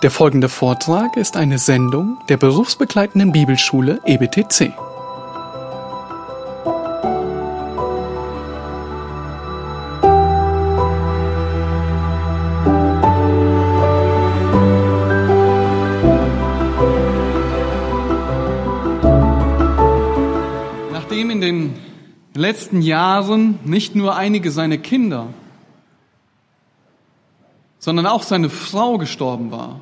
Der folgende Vortrag ist eine Sendung der berufsbegleitenden Bibelschule EBTC. Nachdem in den letzten Jahren nicht nur einige seiner Kinder, sondern auch seine Frau gestorben war,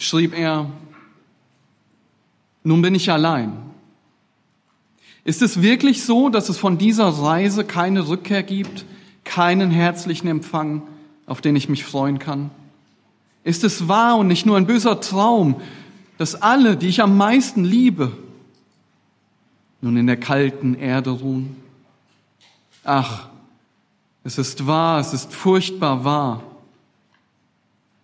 schrieb er, nun bin ich allein. Ist es wirklich so, dass es von dieser Reise keine Rückkehr gibt, keinen herzlichen Empfang, auf den ich mich freuen kann? Ist es wahr und nicht nur ein böser Traum, dass alle, die ich am meisten liebe, nun in der kalten Erde ruhen? Ach, es ist wahr, es ist furchtbar wahr.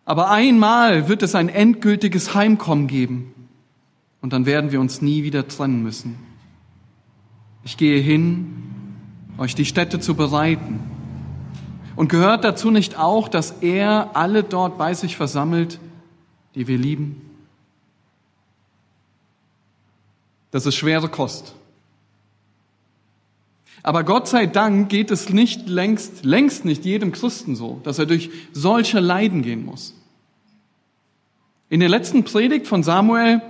Aber einmal wird es ein endgültiges Heimkommen geben und dann werden wir uns nie wieder trennen müssen. Ich gehe hin, euch die Städte zu bereiten. Und gehört dazu nicht auch, dass er alle dort bei sich versammelt, die wir lieben? Das ist schwere Kost. Aber Gott sei Dank geht es nicht längst, längst nicht jedem Christen so, dass er durch solche Leiden gehen muss. In der letzten Predigt von Samuel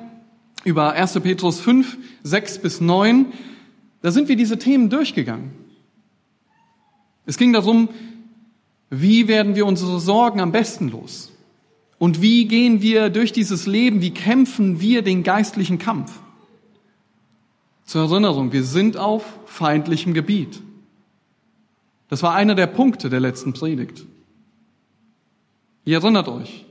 über 1. Petrus 5, 6 bis 9, da sind wir diese Themen durchgegangen. Es ging darum, wie werden wir unsere Sorgen am besten los? Und wie gehen wir durch dieses Leben? Wie kämpfen wir den geistlichen Kampf? Zur Erinnerung, wir sind auf feindlichem Gebiet. Das war einer der Punkte der letzten Predigt. Ihr erinnert euch.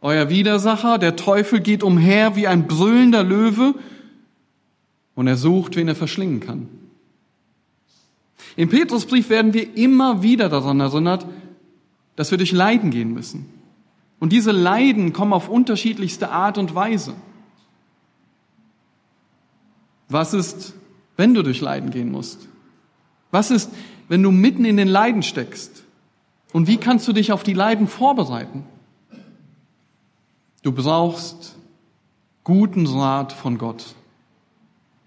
Euer Widersacher, der Teufel, geht umher wie ein brüllender Löwe und er sucht, wen er verschlingen kann. Im Petrusbrief werden wir immer wieder daran erinnert, dass wir durch Leiden gehen müssen. Und diese Leiden kommen auf unterschiedlichste Art und Weise. Was ist, wenn du durch Leiden gehen musst? Was ist, wenn du mitten in den Leiden steckst? Und wie kannst du dich auf die Leiden vorbereiten? Du brauchst guten Rat von Gott,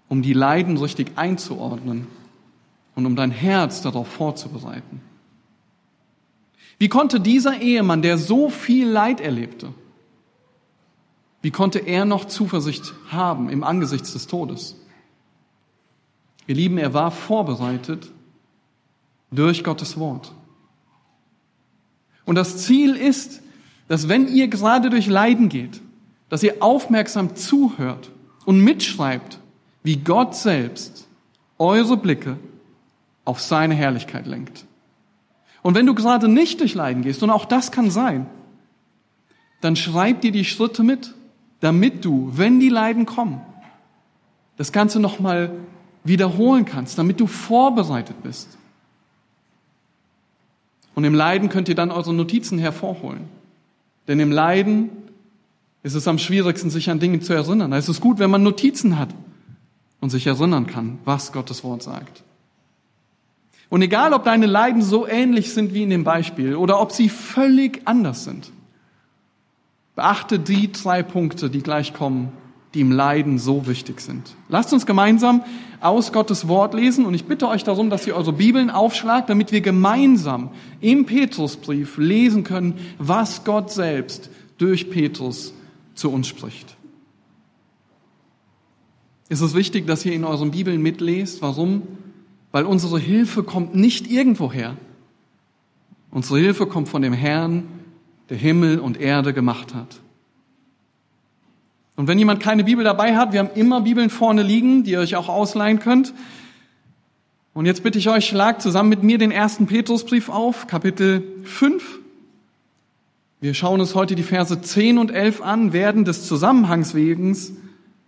um die Leiden richtig einzuordnen und um dein Herz darauf vorzubereiten. Wie konnte dieser Ehemann, der so viel Leid erlebte, wie konnte er noch Zuversicht haben im Angesicht des Todes? Ihr Lieben, er war vorbereitet durch Gottes Wort. Und das Ziel ist, dass wenn ihr gerade durch Leiden geht, dass ihr aufmerksam zuhört und mitschreibt, wie Gott selbst eure Blicke auf seine Herrlichkeit lenkt. Und wenn du gerade nicht durch Leiden gehst, und auch das kann sein, dann schreib dir die Schritte mit, damit du, wenn die Leiden kommen, das Ganze nochmal wiederholen kannst, damit du vorbereitet bist. Und im Leiden könnt ihr dann eure Notizen hervorholen. Denn im Leiden ist es am schwierigsten, sich an Dinge zu erinnern. Da ist es gut, wenn man Notizen hat und sich erinnern kann, was Gottes Wort sagt. Und egal, ob deine Leiden so ähnlich sind wie in dem Beispiel oder ob sie völlig anders sind, beachte die drei Punkte, die gleich kommen, die im Leiden so wichtig sind. Lasst uns gemeinsam aus Gottes Wort lesen und ich bitte euch darum, dass ihr eure Bibeln aufschlagt, damit wir gemeinsam im Petrusbrief lesen können, was Gott selbst durch Petrus zu uns spricht. Es ist wichtig, dass ihr in euren Bibeln mitlest. Warum? Weil unsere Hilfe kommt nicht irgendwoher. Unsere Hilfe kommt von dem Herrn, der Himmel und Erde gemacht hat. Und wenn jemand keine Bibel dabei hat, wir haben immer Bibeln vorne liegen, die ihr euch auch ausleihen könnt. Und jetzt bitte ich euch, schlagt zusammen mit mir den ersten Petrusbrief auf, Kapitel 5. Wir schauen uns heute die Verse 10 und 11 an, werden des Zusammenhangs wegen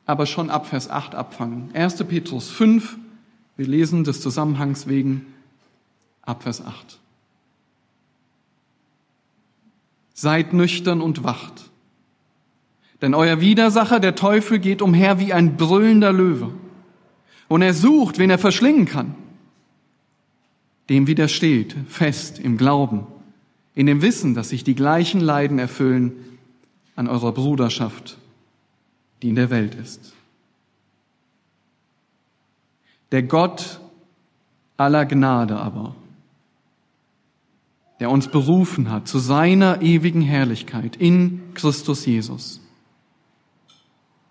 aber schon ab Vers 8 abfangen. 1. Petrus 5, wir lesen des Zusammenhangs wegen ab Vers 8. Seid nüchtern und wacht. Denn euer Widersacher, der Teufel, geht umher wie ein brüllender Löwe. Und er sucht, wen er verschlingen kann. Dem widersteht, fest im Glauben, in dem Wissen, dass sich die gleichen Leiden erfüllen an eurer Bruderschaft, die in der Welt ist. Der Gott aller Gnade aber, der uns berufen hat zu seiner ewigen Herrlichkeit in Christus Jesus.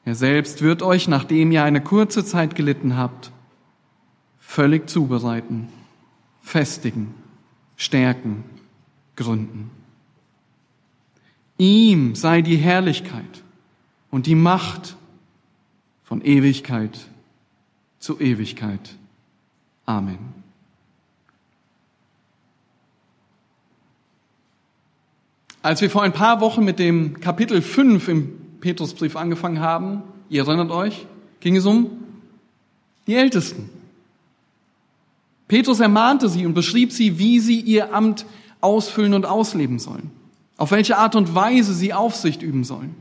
Er selbst wird euch, nachdem ihr eine kurze Zeit gelitten habt, völlig zubereiten, festigen, stärken, gründen. Ihm sei die Herrlichkeit und die Macht von Ewigkeit zu Ewigkeit. Amen. Als wir vor ein paar Wochen mit dem Kapitel 5 im Petrusbrief angefangen haben, ihr erinnert euch, ging es um die Ältesten. Petrus ermahnte sie und beschrieb sie, wie sie ihr Amt ausfüllen und ausleben sollen, auf welche Art und Weise sie Aufsicht üben sollen.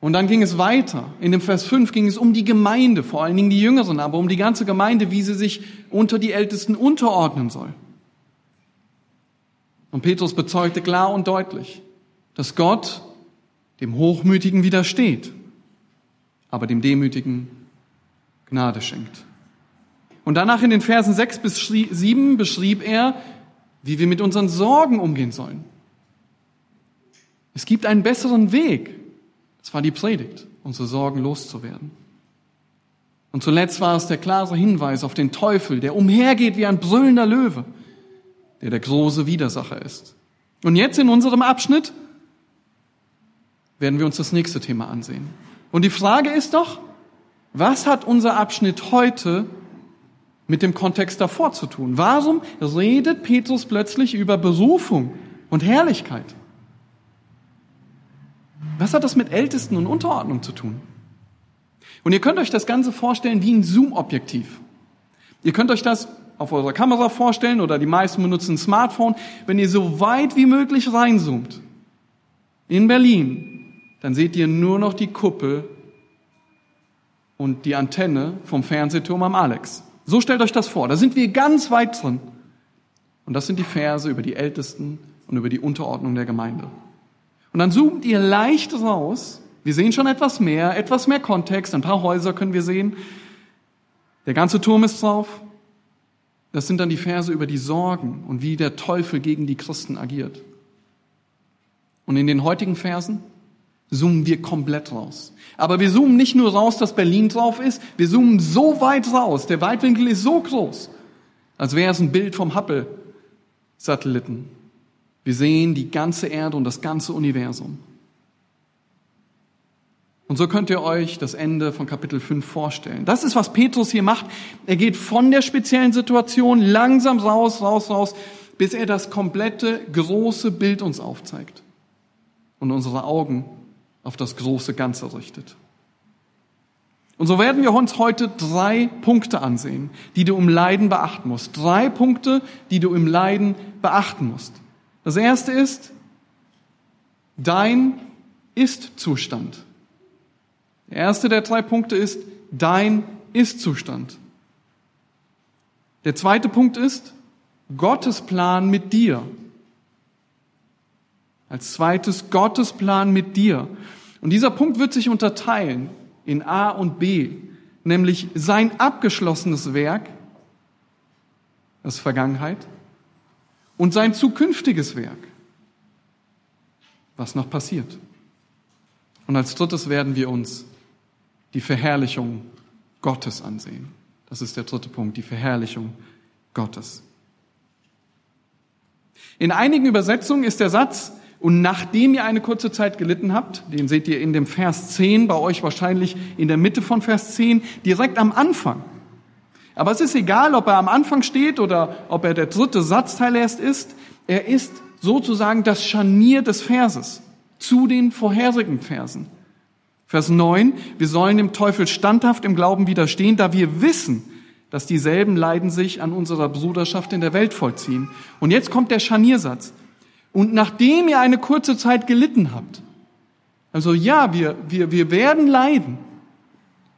Und dann ging es weiter. In dem Vers 5 ging es um die Gemeinde, vor allen Dingen die Jüngeren, aber um die ganze Gemeinde, wie sie sich unter die Ältesten unterordnen soll. Und Petrus bezeugte klar und deutlich, dass Gott dem Hochmütigen widersteht, aber dem Demütigen Gnade schenkt. Und danach in den Versen 6 bis 7 beschrieb er, wie wir mit unseren Sorgen umgehen sollen. Es gibt einen besseren Weg. Das war die Predigt, unsere Sorgen loszuwerden. Und zuletzt war es der klare Hinweis auf den Teufel, der umhergeht wie ein brüllender Löwe der der große Widersacher ist. Und jetzt in unserem Abschnitt werden wir uns das nächste Thema ansehen. Und die Frage ist doch, was hat unser Abschnitt heute mit dem Kontext davor zu tun? Warum redet Petrus plötzlich über Berufung und Herrlichkeit? Was hat das mit Ältesten und Unterordnung zu tun? Und ihr könnt euch das Ganze vorstellen wie ein Zoom-Objektiv. Ihr könnt euch das auf eurer Kamera vorstellen oder die meisten benutzen ein Smartphone. Wenn ihr so weit wie möglich reinzoomt in Berlin, dann seht ihr nur noch die Kuppel und die Antenne vom Fernsehturm am Alex. So stellt euch das vor. Da sind wir ganz weit drin. Und das sind die Verse über die Ältesten und über die Unterordnung der Gemeinde. Und dann zoomt ihr leicht raus. Wir sehen schon etwas mehr, etwas mehr Kontext. Ein paar Häuser können wir sehen. Der ganze Turm ist drauf. Das sind dann die Verse über die Sorgen und wie der Teufel gegen die Christen agiert. Und in den heutigen Versen zoomen wir komplett raus. Aber wir zoomen nicht nur raus, dass Berlin drauf ist, wir zoomen so weit raus, der Weitwinkel ist so groß, als wäre es ein Bild vom Hubble-Satelliten. Wir sehen die ganze Erde und das ganze Universum. Und so könnt ihr euch das Ende von Kapitel 5 vorstellen. Das ist, was Petrus hier macht. Er geht von der speziellen Situation langsam raus, raus, raus, bis er das komplette große Bild uns aufzeigt und unsere Augen auf das große Ganze richtet. Und so werden wir uns heute drei Punkte ansehen, die du im Leiden beachten musst. Drei Punkte, die du im Leiden beachten musst. Das erste ist dein Ist-Zustand. Der erste der drei Punkte ist dein Ist-Zustand. Der zweite Punkt ist Gottes Plan mit dir. Als zweites Gottes Plan mit dir. Und dieser Punkt wird sich unterteilen in A und B, nämlich sein abgeschlossenes Werk, das Vergangenheit, und sein zukünftiges Werk, was noch passiert. Und als drittes werden wir uns die Verherrlichung Gottes ansehen. Das ist der dritte Punkt, die Verherrlichung Gottes. In einigen Übersetzungen ist der Satz, und nachdem ihr eine kurze Zeit gelitten habt, den seht ihr in dem Vers 10, bei euch wahrscheinlich in der Mitte von Vers 10, direkt am Anfang. Aber es ist egal, ob er am Anfang steht oder ob er der dritte Satzteil erst ist. Er ist sozusagen das Scharnier des Verses zu den vorherigen Versen. Vers 9, wir sollen dem Teufel standhaft im Glauben widerstehen, da wir wissen, dass dieselben Leiden sich an unserer Bruderschaft in der Welt vollziehen. Und jetzt kommt der Scharniersatz. Und nachdem ihr eine kurze Zeit gelitten habt, also ja, wir, wir, wir werden leiden,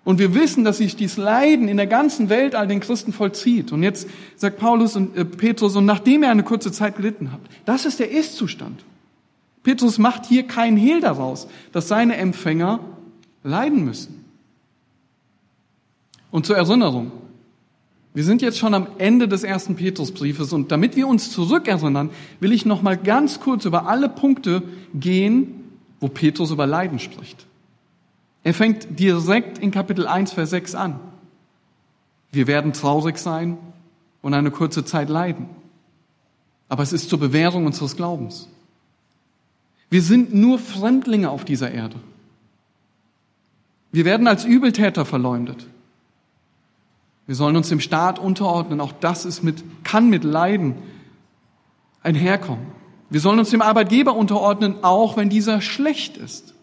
Und wir wissen, dass sich dieses Leiden in der ganzen Welt all den Christen vollzieht. Und jetzt sagt Paulus und äh, Petrus, und nachdem er eine kurze Zeit gelitten hat, das ist der Ist-Zustand. Petrus macht hier keinen Hehl daraus, dass seine Empfänger leiden müssen. Und zur Erinnerung, wir sind jetzt schon am Ende des ersten Petrusbriefes und damit wir uns zurückerinnern, will ich noch mal ganz kurz über alle Punkte gehen, wo Petrus über Leiden spricht. Er fängt direkt in Kapitel 1, Vers 6 an. Wir werden traurig sein und eine kurze Zeit leiden. Aber es ist zur Bewährung unseres Glaubens. Wir sind nur Fremdlinge auf dieser Erde. Wir werden als Übeltäter verleumdet. Wir sollen uns dem Staat unterordnen. Auch das ist mit, kann mit Leiden einherkommen. Wir sollen uns dem Arbeitgeber unterordnen, auch wenn dieser schlecht ist.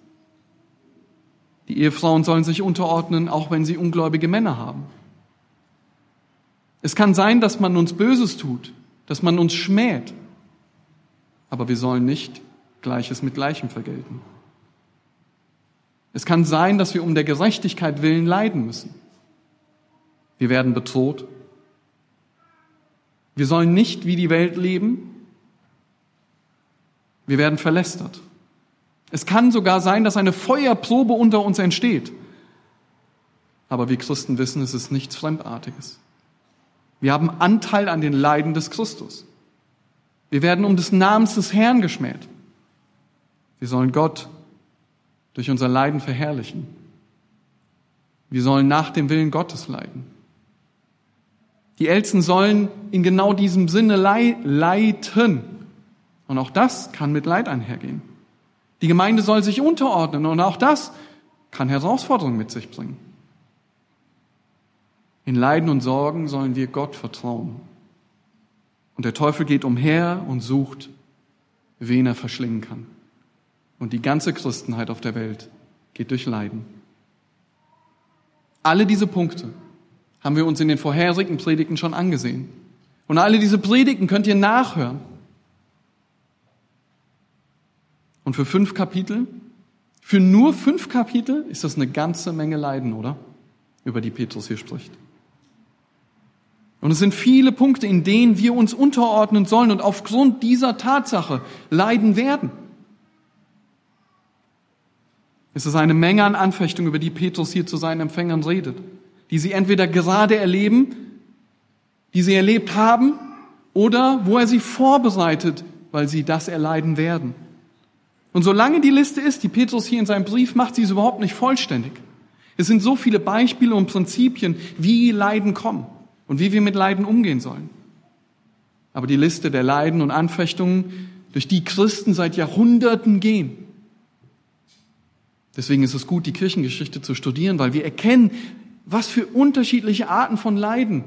Die Ehefrauen sollen sich unterordnen, auch wenn sie ungläubige Männer haben. Es kann sein, dass man uns Böses tut, dass man uns schmäht, aber wir sollen nicht Gleiches mit Gleichem vergelten. Es kann sein, dass wir um der Gerechtigkeit willen leiden müssen. Wir werden bedroht. Wir sollen nicht wie die Welt leben. Wir werden verlästert. Es kann sogar sein, dass eine Feuerprobe unter uns entsteht. Aber wir Christen wissen, es ist nichts Fremdartiges. Wir haben Anteil an den Leiden des Christus. Wir werden um des Namens des Herrn geschmäht. Wir sollen Gott durch unser Leiden verherrlichen. Wir sollen nach dem Willen Gottes leiden. Die Ältesten sollen in genau diesem Sinne leiten. Und auch das kann mit Leid einhergehen. Die Gemeinde soll sich unterordnen und auch das kann Herausforderungen mit sich bringen. In Leiden und Sorgen sollen wir Gott vertrauen. Und der Teufel geht umher und sucht, wen er verschlingen kann. Und die ganze Christenheit auf der Welt geht durch Leiden. Alle diese Punkte haben wir uns in den vorherigen Predigten schon angesehen. Und alle diese Predigten könnt ihr nachhören. Und für fünf Kapitel, für nur fünf Kapitel ist das eine ganze Menge Leiden, oder? Über die Petrus hier spricht. Und es sind viele Punkte, in denen wir uns unterordnen sollen und aufgrund dieser Tatsache leiden werden. Es ist eine Menge an Anfechtung, über die Petrus hier zu seinen Empfängern redet, die sie entweder gerade erleben, die sie erlebt haben, oder wo er sie vorbereitet, weil sie das erleiden werden. Und solange die Liste ist, die Petrus hier in seinem Brief macht, sie ist überhaupt nicht vollständig. Es sind so viele Beispiele und Prinzipien, wie Leiden kommen und wie wir mit Leiden umgehen sollen. Aber die Liste der Leiden und Anfechtungen, durch die Christen seit Jahrhunderten gehen. Deswegen ist es gut, die Kirchengeschichte zu studieren, weil wir erkennen, was für unterschiedliche Arten von Leiden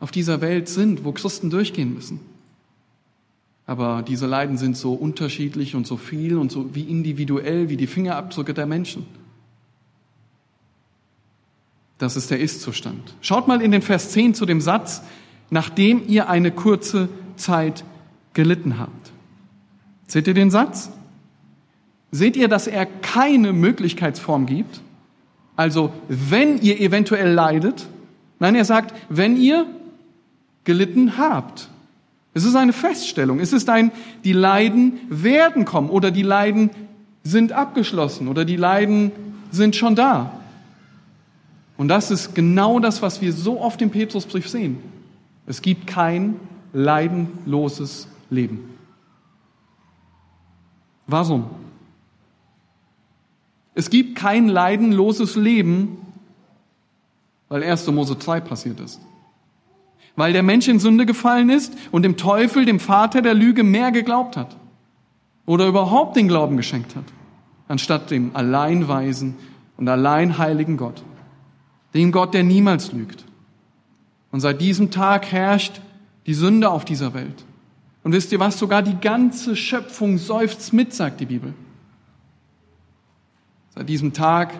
auf dieser Welt sind, wo Christen durchgehen müssen. Aber diese Leiden sind so unterschiedlich und so viel und so wie individuell wie die Fingerabdrücke der Menschen. Das ist der Ist-Zustand. Schaut mal in den Vers 10 zu dem Satz, nachdem ihr eine kurze Zeit gelitten habt. Seht ihr den Satz? Seht ihr, dass er keine Möglichkeitsform gibt? Also, wenn ihr eventuell leidet, nein, er sagt, wenn ihr gelitten habt. Es ist eine Feststellung. Es ist ein, die Leiden werden kommen oder die Leiden sind abgeschlossen oder die Leiden sind schon da. Und das ist genau das, was wir so oft im Petrusbrief sehen. Es gibt kein leidenloses Leben. Warum? Es gibt kein leidenloses Leben, weil 1. Mose 2 passiert ist weil der Mensch in Sünde gefallen ist und dem Teufel, dem Vater der Lüge, mehr geglaubt hat oder überhaupt den Glauben geschenkt hat, anstatt dem alleinweisen und allein heiligen Gott, dem Gott, der niemals lügt. Und seit diesem Tag herrscht die Sünde auf dieser Welt. Und wisst ihr was? Sogar die ganze Schöpfung seufzt mit, sagt die Bibel. Seit diesem Tag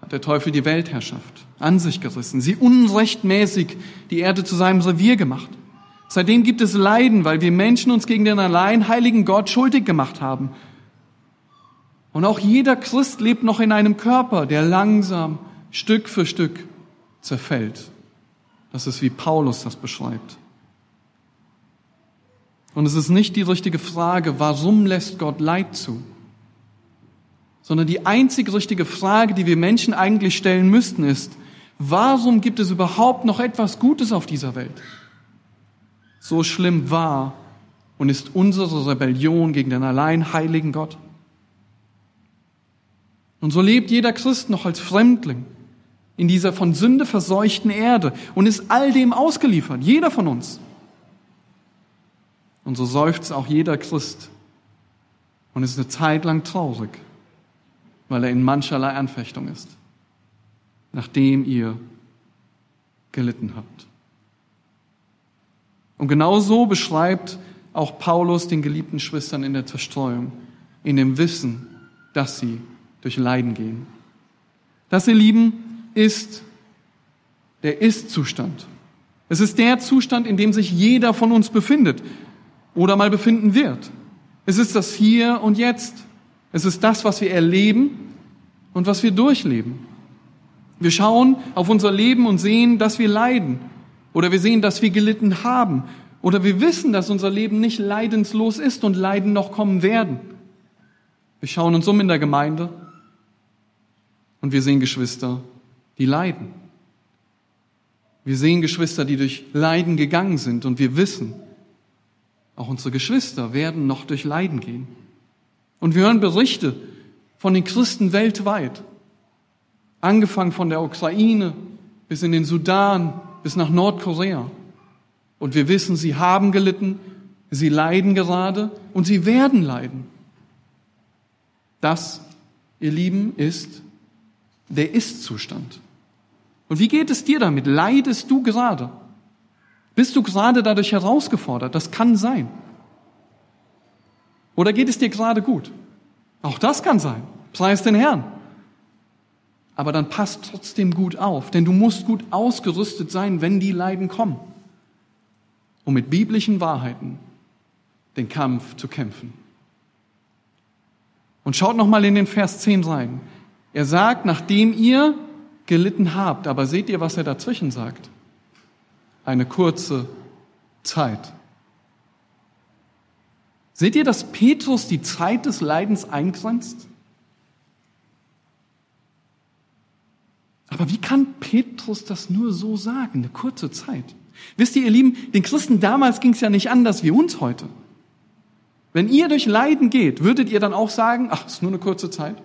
hat der Teufel die Weltherrschaft an sich gerissen, sie unrechtmäßig die Erde zu seinem Revier gemacht. Seitdem gibt es Leiden, weil wir Menschen uns gegen den allein heiligen Gott schuldig gemacht haben. Und auch jeder Christ lebt noch in einem Körper, der langsam Stück für Stück zerfällt. Das ist wie Paulus das beschreibt. Und es ist nicht die richtige Frage, warum lässt Gott Leid zu? Sondern die einzig richtige Frage, die wir Menschen eigentlich stellen müssten, ist, warum gibt es überhaupt noch etwas Gutes auf dieser Welt? So schlimm war und ist unsere Rebellion gegen den allein heiligen Gott. Und so lebt jeder Christ noch als Fremdling in dieser von Sünde verseuchten Erde und ist all dem ausgeliefert, jeder von uns. Und so seufzt auch jeder Christ und ist eine Zeit lang traurig, weil er in mancherlei Anfechtung ist, nachdem ihr gelitten habt. Und genau so beschreibt auch Paulus den geliebten Schwestern in der Zerstreuung, in dem Wissen, dass sie durch Leiden gehen. Das, ihr Lieben, ist der Ist-Zustand. Es ist der Zustand, in dem sich jeder von uns befindet oder mal befinden wird. Es ist das Hier und Jetzt. Es ist das, was wir erleben und was wir durchleben. Wir schauen auf unser Leben und sehen, dass wir leiden. Oder wir sehen, dass wir gelitten haben. Oder wir wissen, dass unser Leben nicht leidenslos ist und Leiden noch kommen werden. Wir schauen uns um in der Gemeinde und wir sehen Geschwister, die leiden. Wir sehen Geschwister, die durch Leiden gegangen sind und wir wissen, auch unsere Geschwister werden noch durch Leiden gehen. Und wir hören Berichte von den Christen weltweit, angefangen von der Ukraine bis in den Sudan, bis nach Nordkorea. Und wir wissen, sie haben gelitten, sie leiden gerade und sie werden leiden. Das, ihr Lieben, ist der Ist-Zustand. Und wie geht es dir damit? Leidest du gerade? Bist du gerade dadurch herausgefordert? Das kann sein. Oder geht es dir gerade gut? Auch das kann sein. Preis den Herrn. Aber dann passt trotzdem gut auf, denn du musst gut ausgerüstet sein, wenn die Leiden kommen, um mit biblischen Wahrheiten den Kampf zu kämpfen. Und schaut nochmal in den Vers 10 rein. Er sagt, nachdem ihr gelitten habt, aber seht ihr, was er dazwischen sagt? Eine kurze Zeit. Seht ihr, dass Petrus die Zeit des Leidens eingrenzt? Aber wie kann Petrus das nur so sagen, eine kurze Zeit? Wisst ihr, ihr Lieben, den Christen damals ging es ja nicht anders wie uns heute. Wenn ihr durch Leiden geht, würdet ihr dann auch sagen, ach, ist nur eine kurze Zeit?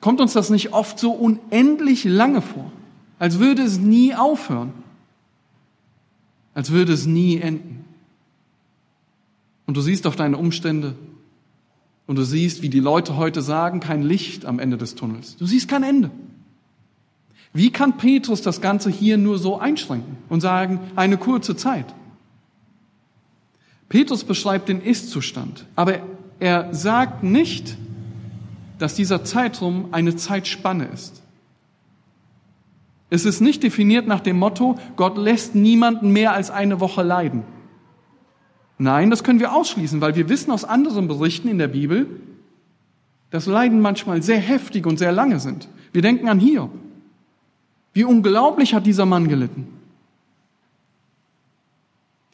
Kommt uns das nicht oft so unendlich lange vor, als würde es nie aufhören, als würde es nie enden? Und du siehst auf deine Umstände und du siehst, wie die Leute heute sagen, kein Licht am Ende des Tunnels. Du siehst kein Ende. Wie kann Petrus das Ganze hier nur so einschränken und sagen, eine kurze Zeit? Petrus beschreibt den Ist-Zustand, aber er sagt nicht, dass dieser Zeitraum eine Zeitspanne ist. Es ist nicht definiert nach dem Motto, Gott lässt niemanden mehr als eine Woche leiden. Nein, das können wir ausschließen, weil wir wissen aus anderen Berichten in der Bibel, dass Leiden manchmal sehr heftig und sehr lange sind. Wir denken an Hiob. Wie unglaublich hat dieser Mann gelitten.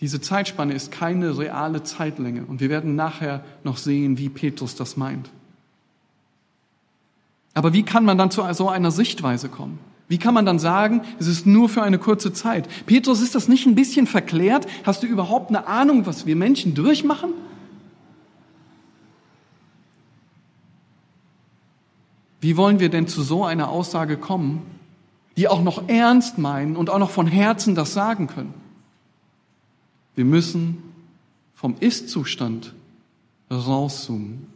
Diese Zeitspanne ist keine reale Zeitlänge und wir werden nachher noch sehen, wie Petrus das meint. Aber wie kann man dann zu so einer Sichtweise kommen? Wie kann man dann sagen, es ist nur für eine kurze Zeit? Petrus, ist das nicht ein bisschen verklärt? Hast du überhaupt eine Ahnung, was wir Menschen durchmachen? Wie wollen wir denn zu so einer Aussage kommen, die auch noch ernst meinen und auch noch von Herzen das sagen können? Wir müssen vom Ist-Zustand rauszoomen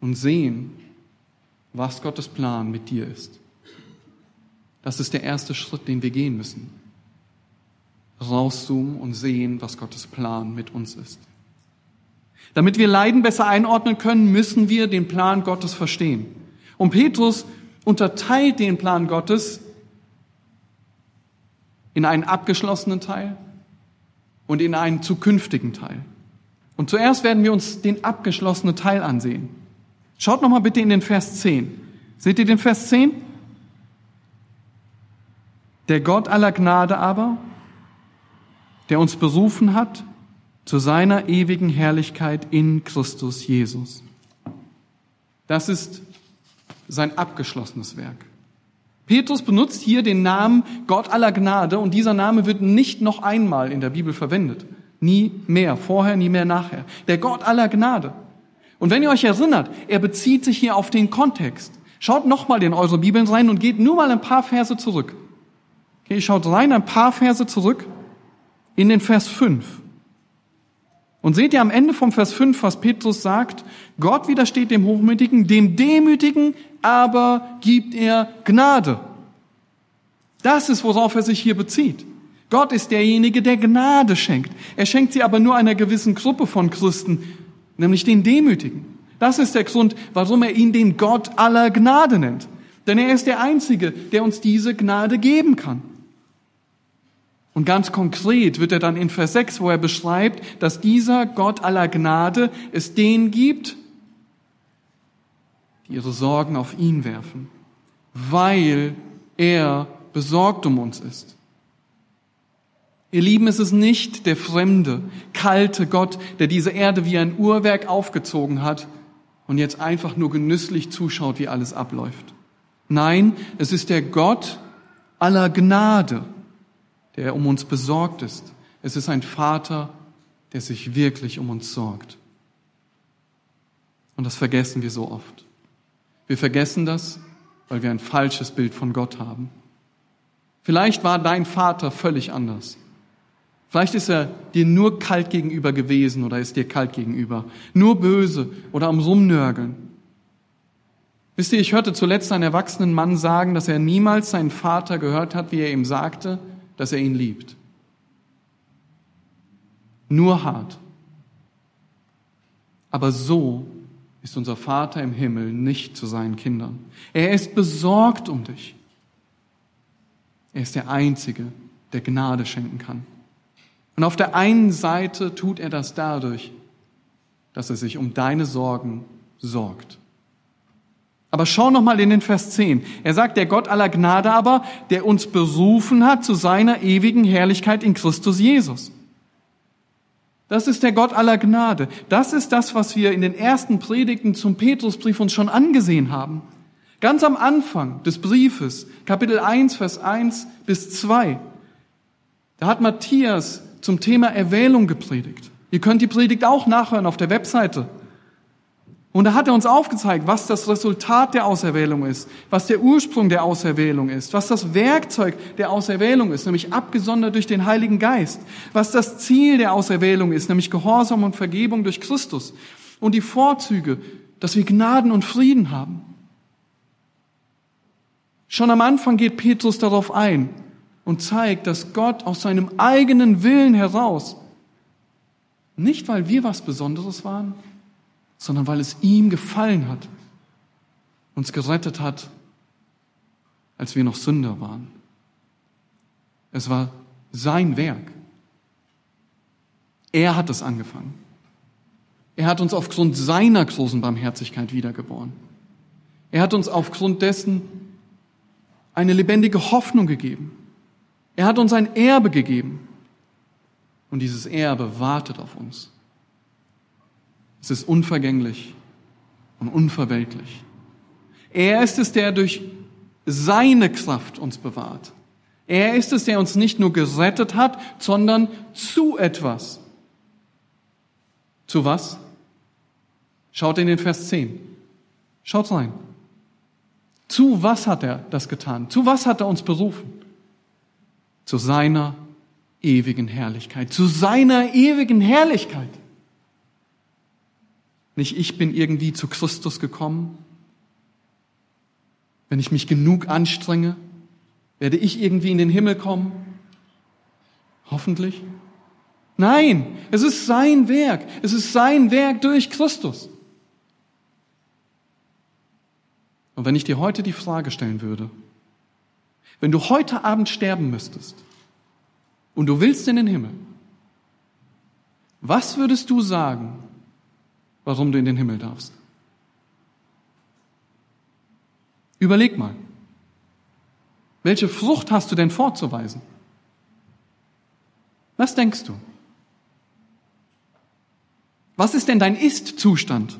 und sehen, was Gottes Plan mit dir ist. Das ist der erste Schritt, den wir gehen müssen. Rauszoomen und sehen, was Gottes Plan mit uns ist. Damit wir Leiden besser einordnen können, müssen wir den Plan Gottes verstehen. Und Petrus unterteilt den Plan Gottes in einen abgeschlossenen Teil und in einen zukünftigen Teil. Und zuerst werden wir uns den abgeschlossenen Teil ansehen. Schaut nochmal bitte in den Vers 10. Seht ihr den Vers 10? Der Gott aller Gnade aber, der uns berufen hat zu seiner ewigen Herrlichkeit in Christus Jesus. Das ist sein abgeschlossenes Werk. Petrus benutzt hier den Namen Gott aller Gnade und dieser Name wird nicht noch einmal in der Bibel verwendet. Nie mehr, vorher, nie mehr nachher. Der Gott aller Gnade. Und wenn ihr euch erinnert, er bezieht sich hier auf den Kontext. Schaut nochmal in eure Bibeln rein und geht nur mal ein paar Verse zurück. Okay, schaut rein ein paar Verse zurück in den Vers 5. Und seht ihr am Ende vom Vers 5, was Petrus sagt? Gott widersteht dem Hochmütigen, dem Demütigen aber gibt er Gnade. Das ist, worauf er sich hier bezieht. Gott ist derjenige, der Gnade schenkt. Er schenkt sie aber nur einer gewissen Gruppe von Christen, nämlich den Demütigen. Das ist der Grund, warum er ihn den Gott aller Gnade nennt. Denn er ist der Einzige, der uns diese Gnade geben kann. Und ganz konkret wird er dann in Vers 6, wo er beschreibt, dass dieser Gott aller Gnade es denen gibt, die ihre Sorgen auf ihn werfen, weil er besorgt um uns ist. Ihr Lieben, es ist nicht der fremde, kalte Gott, der diese Erde wie ein Uhrwerk aufgezogen hat und jetzt einfach nur genüsslich zuschaut, wie alles abläuft. Nein, es ist der Gott aller Gnade, der um uns besorgt ist. Es ist ein Vater, der sich wirklich um uns sorgt. Und das vergessen wir so oft. Wir vergessen das, weil wir ein falsches Bild von Gott haben. Vielleicht war dein Vater völlig anders. Vielleicht ist er dir nur kalt gegenüber gewesen oder ist dir kalt gegenüber. Nur böse oder am Rumnörgeln. Wisst ihr, ich hörte zuletzt einen erwachsenen Mann sagen, dass er niemals seinen Vater gehört hat, wie er ihm sagte, dass er ihn liebt. Nur hart. Aber so ist unser Vater im Himmel nicht zu seinen Kindern. Er ist besorgt um dich. Er ist der Einzige, der Gnade schenken kann. Und auf der einen Seite tut er das dadurch, dass er sich um deine Sorgen sorgt. Aber schau noch mal in den Vers 10. Er sagt, der Gott aller Gnade aber, der uns berufen hat zu seiner ewigen Herrlichkeit in Christus Jesus. Das ist der Gott aller Gnade. Das ist das, was wir in den ersten Predigten zum Petrusbrief uns schon angesehen haben. Ganz am Anfang des Briefes, Kapitel 1, Vers 1 bis 2, da hat Matthias zum Thema Erwählung gepredigt. Ihr könnt die Predigt auch nachhören auf der Webseite und da hat er uns aufgezeigt, was das Resultat der Auserwählung ist, was der Ursprung der Auserwählung ist, was das Werkzeug der Auserwählung ist, nämlich abgesondert durch den Heiligen Geist, was das Ziel der Auserwählung ist, nämlich Gehorsam und Vergebung durch Christus und die Vorzüge, dass wir Gnaden und Frieden haben. Schon am Anfang geht Petrus darauf ein und zeigt, dass Gott aus seinem eigenen Willen heraus, nicht weil wir was Besonderes waren, sondern weil es ihm gefallen hat, uns gerettet hat, als wir noch Sünder waren. Es war sein Werk. Er hat es angefangen. Er hat uns aufgrund seiner großen Barmherzigkeit wiedergeboren. Er hat uns aufgrund dessen eine lebendige Hoffnung gegeben. Er hat uns ein Erbe gegeben. Und dieses Erbe wartet auf uns. Es ist unvergänglich und unverwelklich. Er ist es, der durch seine Kraft uns bewahrt. Er ist es, der uns nicht nur gerettet hat, sondern zu etwas. Zu was? Schaut in den Vers 10. Schaut rein. Zu was hat er das getan? Zu was hat er uns berufen? Zu seiner ewigen Herrlichkeit. Zu seiner ewigen Herrlichkeit. Nicht ich bin irgendwie zu Christus gekommen. Wenn ich mich genug anstrenge, werde ich irgendwie in den Himmel kommen. Hoffentlich. Nein, es ist sein Werk. Es ist sein Werk durch Christus. Und wenn ich dir heute die Frage stellen würde, wenn du heute Abend sterben müsstest und du willst in den Himmel, was würdest du sagen, warum du in den Himmel darfst. Überleg mal. Welche Frucht hast du denn vorzuweisen? Was denkst du? Was ist denn dein Ist-Zustand?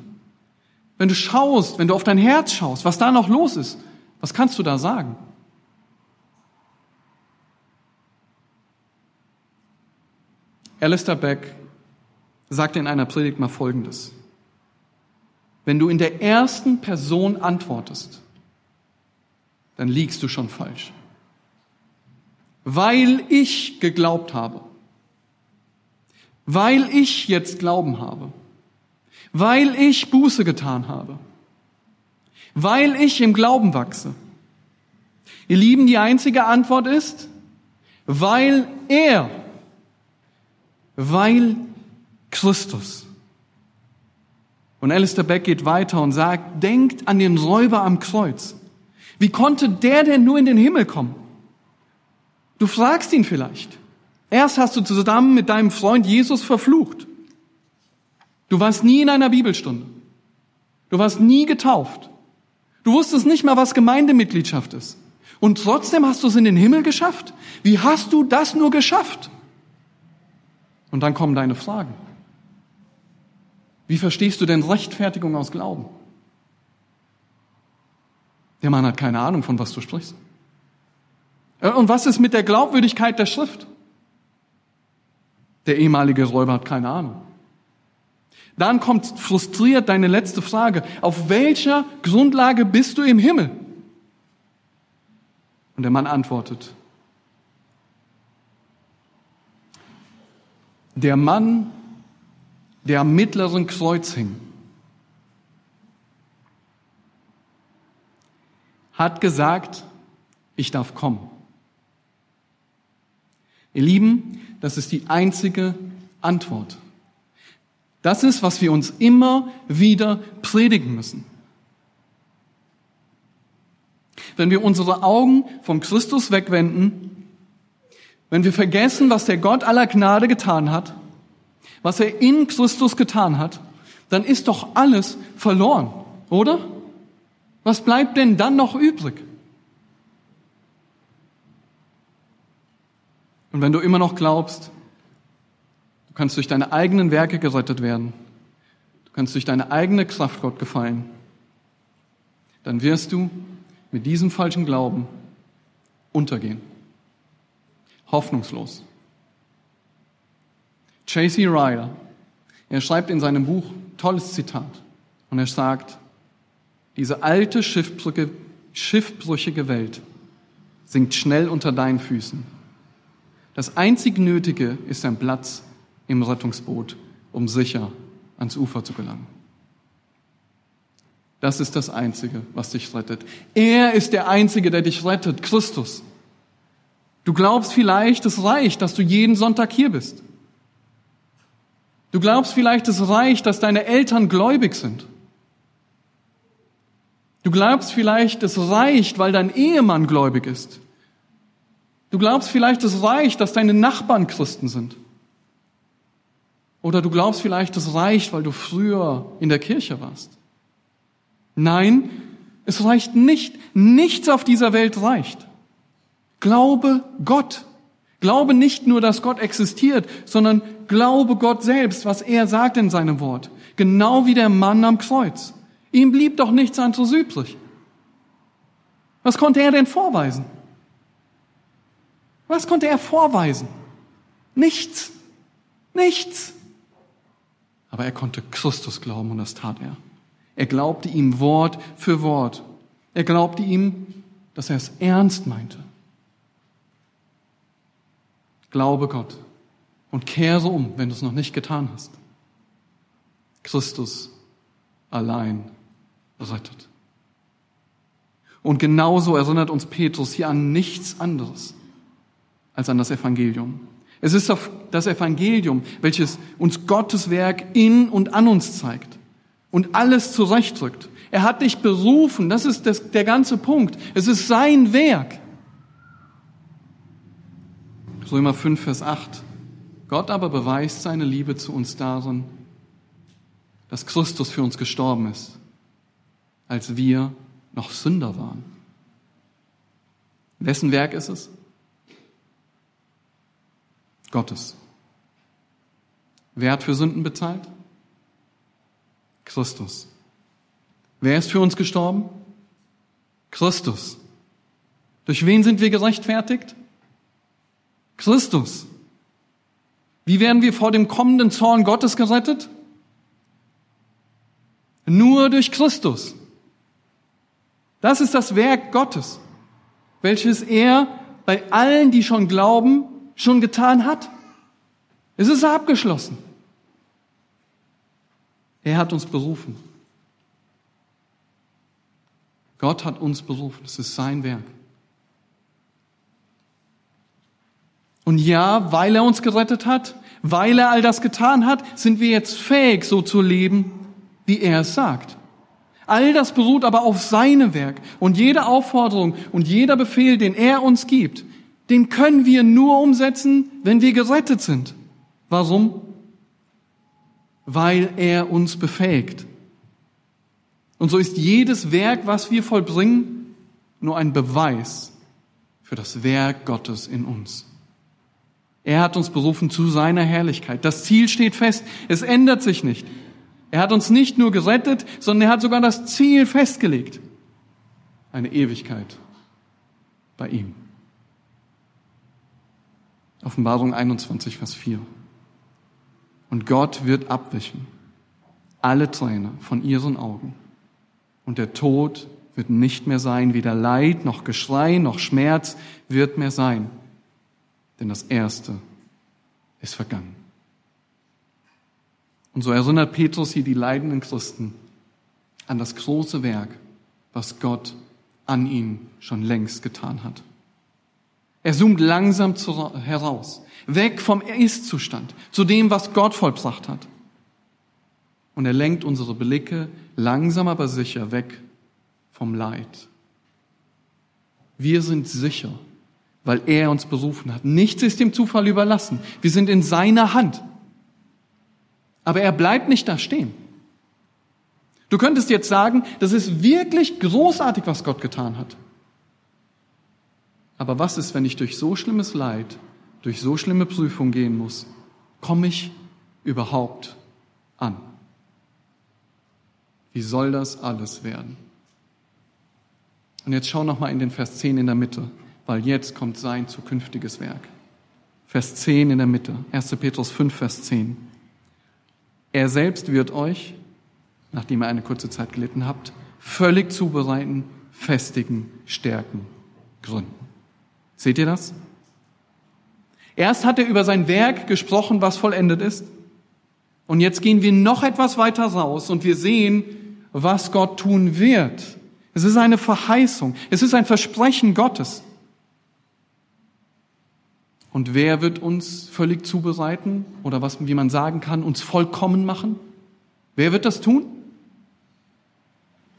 Wenn du schaust, wenn du auf dein Herz schaust, was da noch los ist, was kannst du da sagen? Alistair Beck sagte in einer Predigt mal Folgendes. Wenn du in der ersten Person antwortest, dann liegst du schon falsch. Weil ich geglaubt habe, weil ich jetzt Glauben habe, weil ich Buße getan habe, weil ich im Glauben wachse. Ihr Lieben, die einzige Antwort ist, weil er weil Christus. Und Alistair Beck geht weiter und sagt, denkt an den Räuber am Kreuz. Wie konnte der denn nur in den Himmel kommen? Du fragst ihn vielleicht. Erst hast du zusammen mit deinem Freund Jesus verflucht. Du warst nie in einer Bibelstunde. Du warst nie getauft. Du wusstest nicht mal, was Gemeindemitgliedschaft ist. Und trotzdem hast du es in den Himmel geschafft? Wie hast du das nur geschafft? Und dann kommen deine Fragen. Wie verstehst du denn Rechtfertigung aus Glauben? Der Mann hat keine Ahnung, von was du sprichst. Äh, und was ist mit der Glaubwürdigkeit der Schrift? Der ehemalige Räuber hat keine Ahnung. Dann kommt frustriert deine letzte Frage. Auf welcher Grundlage bist du im Himmel? Und der Mann antwortet, Der Mann, der am mittleren Kreuz hing, hat gesagt, ich darf kommen. Ihr Lieben, das ist die einzige Antwort. Das ist, was wir uns immer wieder predigen müssen. Wenn wir unsere Augen vom Christus wegwenden wenn wir vergessen, was der Gott aller Gnade getan hat, was er in Christus getan hat, dann ist doch alles verloren, oder? Was bleibt denn dann noch übrig? Und wenn du immer noch glaubst, du kannst durch deine eigenen Werke gerettet werden, du kannst durch deine eigene Kraft Gott gefallen, dann wirst du mit diesem falschen Glauben untergehen hoffnungslos. J.C. Ryle, er schreibt in seinem Buch tolles Zitat und er sagt, diese alte schiffbrüchige, schiffbrüchige Welt sinkt schnell unter deinen Füßen. Das einzig Nötige ist ein Platz im Rettungsboot, um sicher ans Ufer zu gelangen. Das ist das Einzige, was dich rettet. Er ist der Einzige, der dich rettet, Christus. Du glaubst vielleicht, es reicht, dass du jeden Sonntag hier bist. Du glaubst vielleicht, es reicht, dass deine Eltern gläubig sind. Du glaubst vielleicht, es reicht, weil dein Ehemann gläubig ist. Du glaubst vielleicht, es reicht, dass deine Nachbarn Christen sind. Oder du glaubst vielleicht, es reicht, weil du früher in der Kirche warst. Nein, es reicht nicht. Nichts auf dieser Welt reicht. Glaube Gott. Glaube nicht nur, dass Gott existiert, sondern glaube Gott selbst, was er sagt in seinem Wort. Genau wie der Mann am Kreuz. Ihm blieb doch nichts anderes übrig. Was konnte er denn vorweisen? Was konnte er vorweisen? Nichts. Nichts. Aber er konnte Christus glauben und das tat er. Er glaubte ihm Wort für Wort. Er glaubte ihm, dass er es ernst meinte. Glaube Gott und kehre um, wenn du es noch nicht getan hast. Christus allein rettet. Und genauso erinnert uns Petrus hier an nichts anderes als an das Evangelium. Es ist das Evangelium, welches uns Gottes Werk in und an uns zeigt und alles zurechtdrückt. Er hat dich berufen, das ist das, der ganze Punkt. Es ist sein Werk. Römer 5, Vers 8. Gott aber beweist seine Liebe zu uns darin, dass Christus für uns gestorben ist, als wir noch Sünder waren. Wessen Werk ist es? Gottes. Wer hat für Sünden bezahlt? Christus. Wer ist für uns gestorben? Christus. Durch wen sind wir gerechtfertigt? Christus. Wie werden wir vor dem kommenden Zorn Gottes gerettet? Nur durch Christus. Das ist das Werk Gottes, welches er bei allen, die schon glauben, schon getan hat. Es ist abgeschlossen. Er hat uns berufen. Gott hat uns berufen. Es ist sein Werk. Und ja, weil er uns gerettet hat, weil er all das getan hat, sind wir jetzt fähig, so zu leben, wie er es sagt. All das beruht aber auf seinem Werk. Und jede Aufforderung und jeder Befehl, den er uns gibt, den können wir nur umsetzen, wenn wir gerettet sind. Warum? Weil er uns befähigt. Und so ist jedes Werk, was wir vollbringen, nur ein Beweis für das Werk Gottes in uns. Er hat uns berufen zu seiner Herrlichkeit. Das Ziel steht fest. Es ändert sich nicht. Er hat uns nicht nur gerettet, sondern er hat sogar das Ziel festgelegt. Eine Ewigkeit bei ihm. Offenbarung 21, Vers 4. Und Gott wird abwischen alle Träne von ihren Augen. Und der Tod wird nicht mehr sein, weder Leid noch Geschrei noch Schmerz wird mehr sein, denn das Erste ist vergangen. Und so erinnert Petrus hier die leidenden Christen an das große Werk, was Gott an ihnen schon längst getan hat. Er zoomt langsam heraus, weg vom Ist-Zustand zu dem, was Gott vollbracht hat. Und er lenkt unsere Blicke langsam aber sicher weg vom Leid. Wir sind sicher, weil er uns berufen hat. Nichts ist dem Zufall überlassen. Wir sind in seiner Hand. Aber er bleibt nicht da stehen. Du könntest jetzt sagen, das ist wirklich großartig, was Gott getan hat. Aber was ist, wenn ich durch so schlimmes Leid, durch so schlimme Prüfung gehen muss? Komme ich überhaupt an? Wie soll das alles werden? Und jetzt schau noch mal in den Vers 10 in der Mitte, weil jetzt kommt sein zukünftiges Werk. Vers 10 in der Mitte, 1. Petrus 5, Vers 10. Er selbst wird euch, nachdem ihr eine kurze Zeit gelitten habt, völlig zubereiten, festigen, stärken, gründen. Seht ihr das? Erst hat er über sein Werk gesprochen, was vollendet ist. Und jetzt gehen wir noch etwas weiter raus und wir sehen, was Gott tun wird. Es ist eine Verheißung. Es ist ein Versprechen Gottes. Und wer wird uns völlig zubereiten oder was, wie man sagen kann, uns vollkommen machen? Wer wird das tun?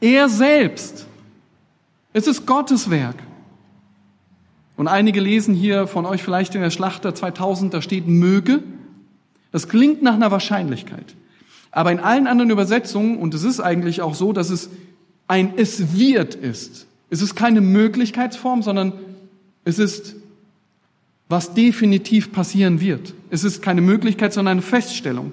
Er selbst. Es ist Gottes Werk. Und einige lesen hier von euch vielleicht in der Schlachter 2000, da steht möge. Das klingt nach einer Wahrscheinlichkeit. Aber in allen anderen Übersetzungen, und es ist eigentlich auch so, dass es ein es wird ist. Es ist keine Möglichkeitsform, sondern es ist, was definitiv passieren wird. Es ist keine Möglichkeit, sondern eine Feststellung.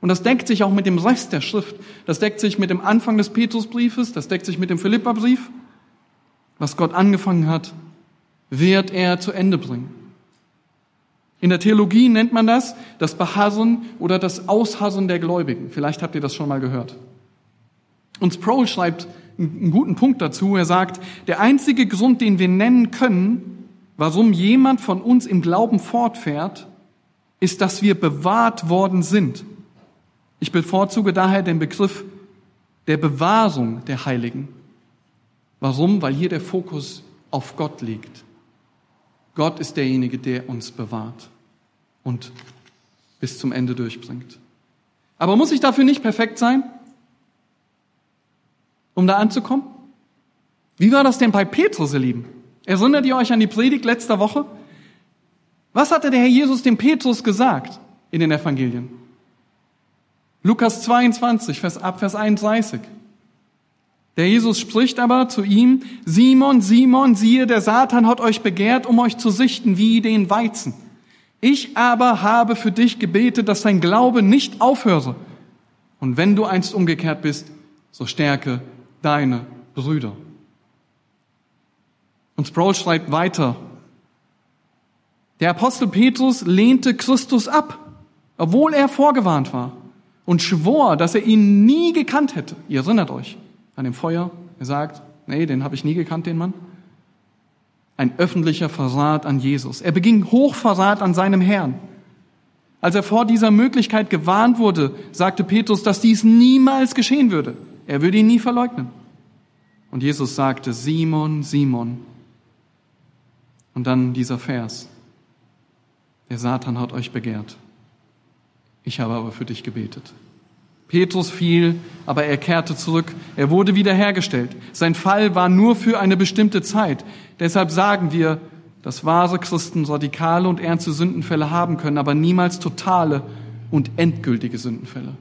Und das deckt sich auch mit dem Rest der Schrift. Das deckt sich mit dem Anfang des Petrusbriefes, das deckt sich mit dem Philipperbrief, was Gott angefangen hat wird er zu Ende bringen. In der Theologie nennt man das das Beharren oder das Ausharren der Gläubigen. Vielleicht habt ihr das schon mal gehört. Und Sproul schreibt einen guten Punkt dazu. Er sagt, der einzige Grund, den wir nennen können, warum jemand von uns im Glauben fortfährt, ist, dass wir bewahrt worden sind. Ich bevorzuge daher den Begriff der Bewahrung der Heiligen. Warum? Weil hier der Fokus auf Gott liegt. Gott ist derjenige, der uns bewahrt und bis zum Ende durchbringt. Aber muss ich dafür nicht perfekt sein, um da anzukommen? Wie war das denn bei Petrus, ihr Lieben? Erinnert ihr euch an die Predigt letzter Woche? Was hatte der Herr Jesus dem Petrus gesagt in den Evangelien? Lukas 22, Vers, ab Vers 31. Der Jesus spricht aber zu ihm, Simon, Simon, siehe, der Satan hat euch begehrt, um euch zu sichten wie den Weizen. Ich aber habe für dich gebetet, dass dein Glaube nicht aufhöre. Und wenn du einst umgekehrt bist, so stärke deine Brüder. Und Sproul schreibt weiter. Der Apostel Petrus lehnte Christus ab, obwohl er vorgewarnt war und schwor, dass er ihn nie gekannt hätte. Ihr erinnert euch an dem Feuer. Er sagt, nee, den habe ich nie gekannt, den Mann. Ein öffentlicher Verrat an Jesus. Er beging Hochverrat an seinem Herrn. Als er vor dieser Möglichkeit gewarnt wurde, sagte Petrus, dass dies niemals geschehen würde. Er würde ihn nie verleugnen. Und Jesus sagte, Simon, Simon, und dann dieser Vers. Der Satan hat euch begehrt. Ich habe aber für dich gebetet. Petrus fiel, aber er kehrte zurück. Er wurde wiederhergestellt. Sein Fall war nur für eine bestimmte Zeit. Deshalb sagen wir, dass wahre Christen radikale und ernste Sündenfälle haben können, aber niemals totale und endgültige Sündenfälle.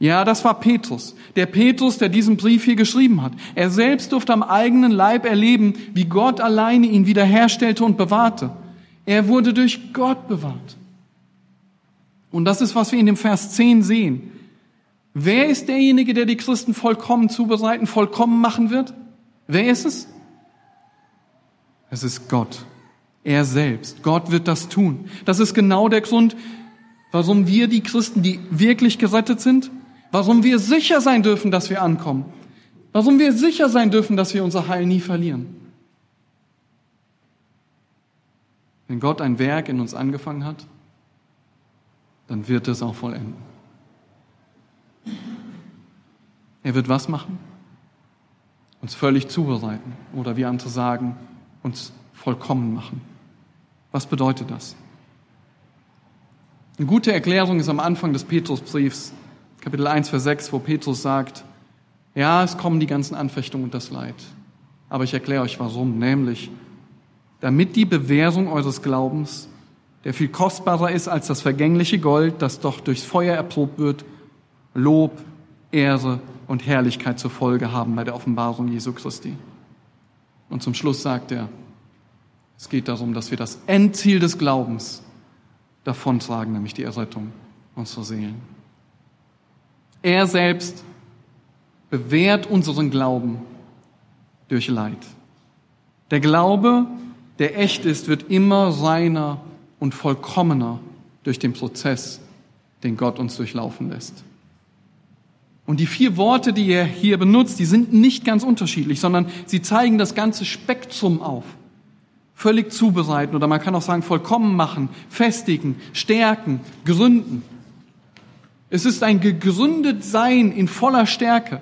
Ja, das war Petrus. Der Petrus, der diesen Brief hier geschrieben hat. Er selbst durfte am eigenen Leib erleben, wie Gott alleine ihn wiederherstellte und bewahrte. Er wurde durch Gott bewahrt. Und das ist, was wir in dem Vers 10 sehen. Wer ist derjenige, der die Christen vollkommen zubereiten, vollkommen machen wird? Wer ist es? Es ist Gott. Er selbst. Gott wird das tun. Das ist genau der Grund, warum wir die Christen, die wirklich gerettet sind, Warum wir sicher sein dürfen, dass wir ankommen. Warum wir sicher sein dürfen, dass wir unser Heil nie verlieren. Wenn Gott ein Werk in uns angefangen hat, dann wird es auch vollenden. Er wird was machen? Uns völlig zubereiten oder wie andere sagen, uns vollkommen machen. Was bedeutet das? Eine gute Erklärung ist am Anfang des Petrusbriefs Kapitel 1, Vers 6, wo Petrus sagt, ja, es kommen die ganzen Anfechtungen und das Leid. Aber ich erkläre euch warum, nämlich, damit die Bewährung eures Glaubens, der viel kostbarer ist als das vergängliche Gold, das doch durchs Feuer erprobt wird, Lob, Ehre und Herrlichkeit zur Folge haben bei der Offenbarung Jesu Christi. Und zum Schluss sagt er, es geht darum, dass wir das Endziel des Glaubens davontragen, nämlich die Errettung unserer Seelen. Er selbst bewährt unseren Glauben durch Leid. Der Glaube, der echt ist, wird immer reiner und vollkommener durch den Prozess, den Gott uns durchlaufen lässt. Und die vier Worte, die er hier benutzt, die sind nicht ganz unterschiedlich, sondern sie zeigen das ganze Spektrum auf. Völlig zubereiten oder man kann auch sagen vollkommen machen, festigen, stärken, gründen. Es ist ein gegründet Sein in voller Stärke.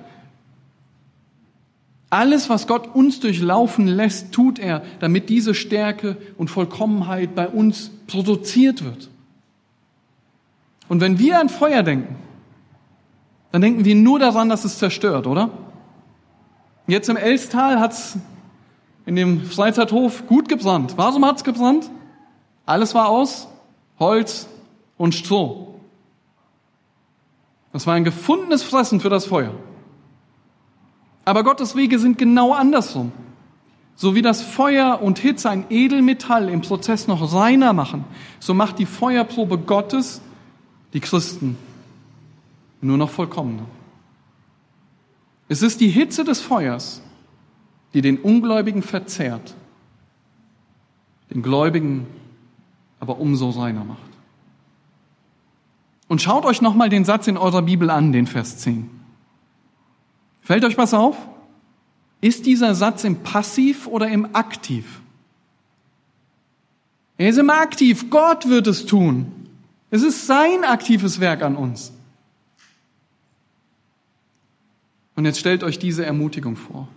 Alles, was Gott uns durchlaufen lässt, tut er, damit diese Stärke und Vollkommenheit bei uns produziert wird. Und wenn wir an Feuer denken, dann denken wir nur daran, dass es zerstört, oder? Jetzt im Elstal hat es in dem Freizeithof gut gebrannt. Warum hat es gebrannt? Alles war aus Holz und Stroh. Das war ein gefundenes Fressen für das Feuer. Aber Gottes Wege sind genau andersrum. So wie das Feuer und Hitze ein Edelmetall im Prozess noch reiner machen, so macht die Feuerprobe Gottes die Christen nur noch vollkommener. Es ist die Hitze des Feuers, die den Ungläubigen verzehrt, den Gläubigen aber umso reiner macht. Und schaut euch nochmal den Satz in eurer Bibel an, den Vers 10. Fällt euch was auf? Ist dieser Satz im Passiv oder im Aktiv? Er ist im Aktiv. Gott wird es tun. Es ist sein aktives Werk an uns. Und jetzt stellt euch diese Ermutigung vor.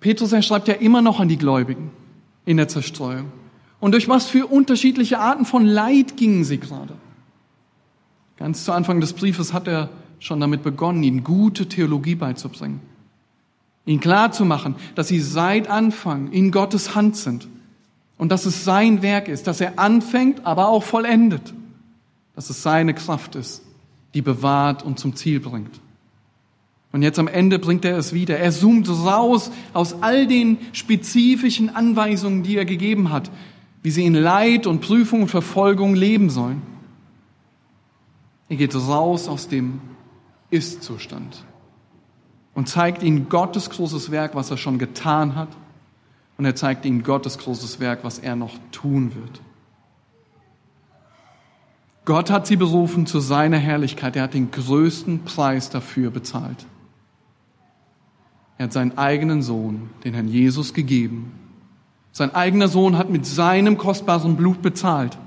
Petrus, er schreibt ja immer noch an die Gläubigen in der Zerstreuung. Und durch was für unterschiedliche Arten von Leid gingen sie gerade? Ganz zu Anfang des Briefes hat er schon damit begonnen, ihnen gute Theologie beizubringen. Ihnen klarzumachen, dass sie seit Anfang in Gottes Hand sind und dass es sein Werk ist, dass er anfängt, aber auch vollendet, dass es seine Kraft ist, die bewahrt und zum Ziel bringt. Und jetzt am Ende bringt er es wieder. Er zoomt raus aus all den spezifischen Anweisungen, die er gegeben hat, wie sie in Leid und Prüfung und Verfolgung leben sollen. Er geht raus aus dem Ist-Zustand und zeigt ihnen Gottes großes Werk, was er schon getan hat. Und er zeigt ihnen Gottes großes Werk, was er noch tun wird. Gott hat sie berufen zu seiner Herrlichkeit. Er hat den größten Preis dafür bezahlt. Er hat seinen eigenen Sohn, den Herrn Jesus, gegeben. Sein eigener Sohn hat mit seinem kostbaren Blut bezahlt.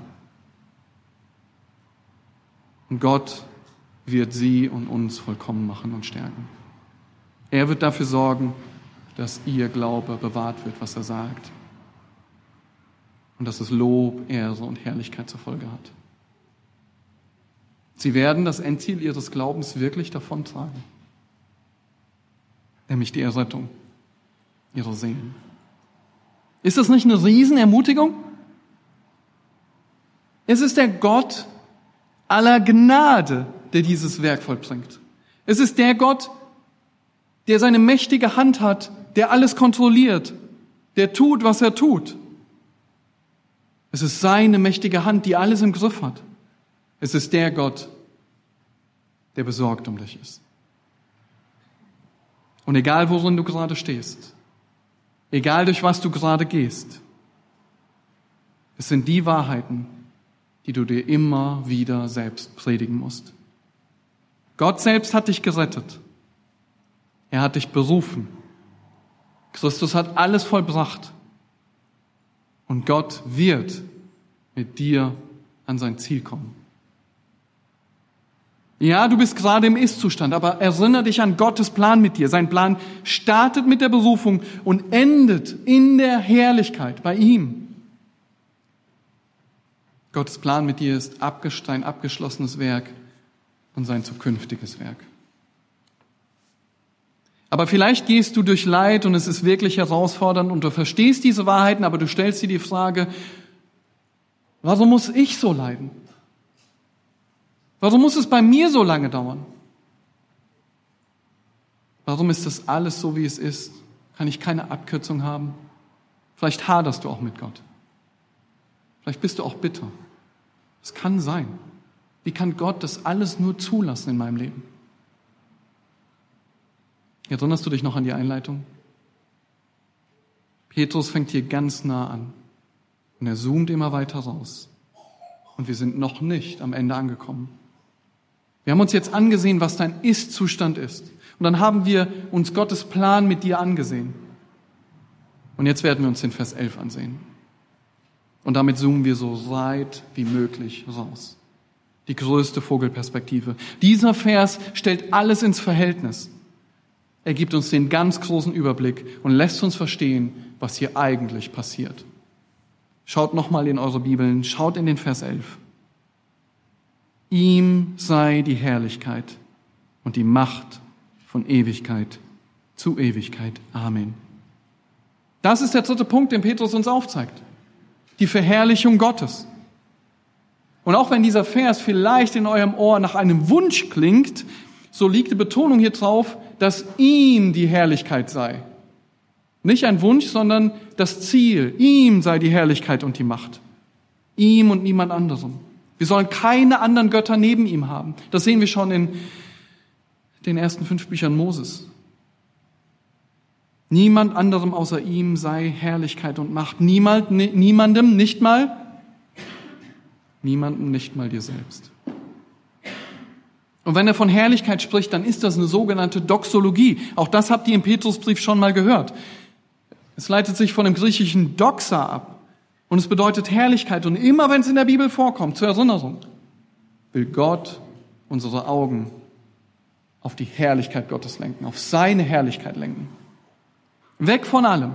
Und Gott wird sie und uns vollkommen machen und stärken. Er wird dafür sorgen, dass ihr Glaube bewahrt wird, was er sagt. Und dass es Lob, Ehre und Herrlichkeit zur Folge hat. Sie werden das Endziel ihres Glaubens wirklich davontragen nämlich die Errettung ihrer Seelen. Ist das nicht eine Riesenermutigung? Es ist der Gott aller Gnade, der dieses Werk vollbringt. Es ist der Gott, der seine mächtige Hand hat, der alles kontrolliert, der tut, was er tut. Es ist seine mächtige Hand, die alles im Griff hat. Es ist der Gott, der besorgt um dich ist. Und egal, worin du gerade stehst, egal durch was du gerade gehst, es sind die Wahrheiten, die du dir immer wieder selbst predigen musst. Gott selbst hat dich gerettet. Er hat dich berufen. Christus hat alles vollbracht. Und Gott wird mit dir an sein Ziel kommen. Ja, du bist gerade im Ist-Zustand, aber erinnere dich an Gottes Plan mit dir. Sein Plan startet mit der Berufung und endet in der Herrlichkeit bei ihm. Gottes Plan mit dir ist ein abgeschlossenes Werk und sein zukünftiges Werk. Aber vielleicht gehst du durch Leid und es ist wirklich herausfordernd und du verstehst diese Wahrheiten, aber du stellst dir die Frage, warum muss ich so leiden? Warum muss es bei mir so lange dauern? Warum ist das alles so, wie es ist? Kann ich keine Abkürzung haben? Vielleicht haderst du auch mit Gott. Vielleicht bist du auch bitter. Es kann sein. Wie kann Gott das alles nur zulassen in meinem Leben? Erinnerst du dich noch an die Einleitung? Petrus fängt hier ganz nah an und er zoomt immer weiter raus. Und wir sind noch nicht am Ende angekommen. Wir haben uns jetzt angesehen, was dein Ist-Zustand ist. Und dann haben wir uns Gottes Plan mit dir angesehen. Und jetzt werden wir uns den Vers 11 ansehen. Und damit zoomen wir so weit wie möglich raus. Die größte Vogelperspektive. Dieser Vers stellt alles ins Verhältnis. Er gibt uns den ganz großen Überblick und lässt uns verstehen, was hier eigentlich passiert. Schaut nochmal in eure Bibeln, schaut in den Vers 11. Ihm sei die Herrlichkeit und die Macht von Ewigkeit zu Ewigkeit. Amen. Das ist der dritte Punkt, den Petrus uns aufzeigt. Die Verherrlichung Gottes. Und auch wenn dieser Vers vielleicht in eurem Ohr nach einem Wunsch klingt, so liegt die Betonung hier drauf, dass ihm die Herrlichkeit sei. Nicht ein Wunsch, sondern das Ziel. Ihm sei die Herrlichkeit und die Macht. Ihm und niemand anderem. Wir sollen keine anderen Götter neben ihm haben. Das sehen wir schon in den ersten fünf Büchern Moses. Niemand anderem außer ihm sei Herrlichkeit und Macht. Niemand, niemandem, nicht mal, niemandem, nicht mal dir selbst. Und wenn er von Herrlichkeit spricht, dann ist das eine sogenannte Doxologie. Auch das habt ihr im Petrusbrief schon mal gehört. Es leitet sich von dem griechischen Doxa ab. Und es bedeutet Herrlichkeit. Und immer wenn es in der Bibel vorkommt, zur Erinnerung, will Gott unsere Augen auf die Herrlichkeit Gottes lenken, auf seine Herrlichkeit lenken. Weg von allem,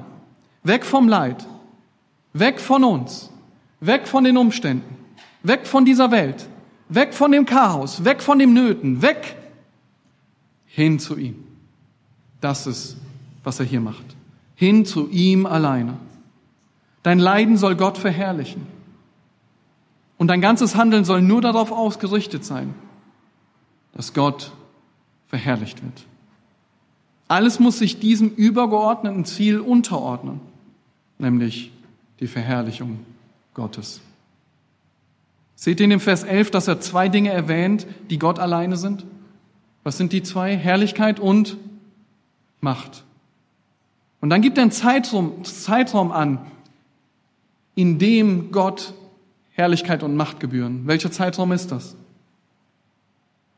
weg vom Leid, weg von uns, weg von den Umständen, weg von dieser Welt, weg von dem Chaos, weg von dem Nöten, weg hin zu ihm. Das ist, was er hier macht. Hin zu ihm alleine. Dein Leiden soll Gott verherrlichen. Und dein ganzes Handeln soll nur darauf ausgerichtet sein, dass Gott verherrlicht wird. Alles muss sich diesem übergeordneten Ziel unterordnen, nämlich die Verherrlichung Gottes. Seht ihr in dem Vers 11, dass er zwei Dinge erwähnt, die Gott alleine sind? Was sind die zwei? Herrlichkeit und Macht. Und dann gibt er einen Zeitraum, Zeitraum an, in dem Gott Herrlichkeit und Macht gebühren. Welcher Zeitraum ist das?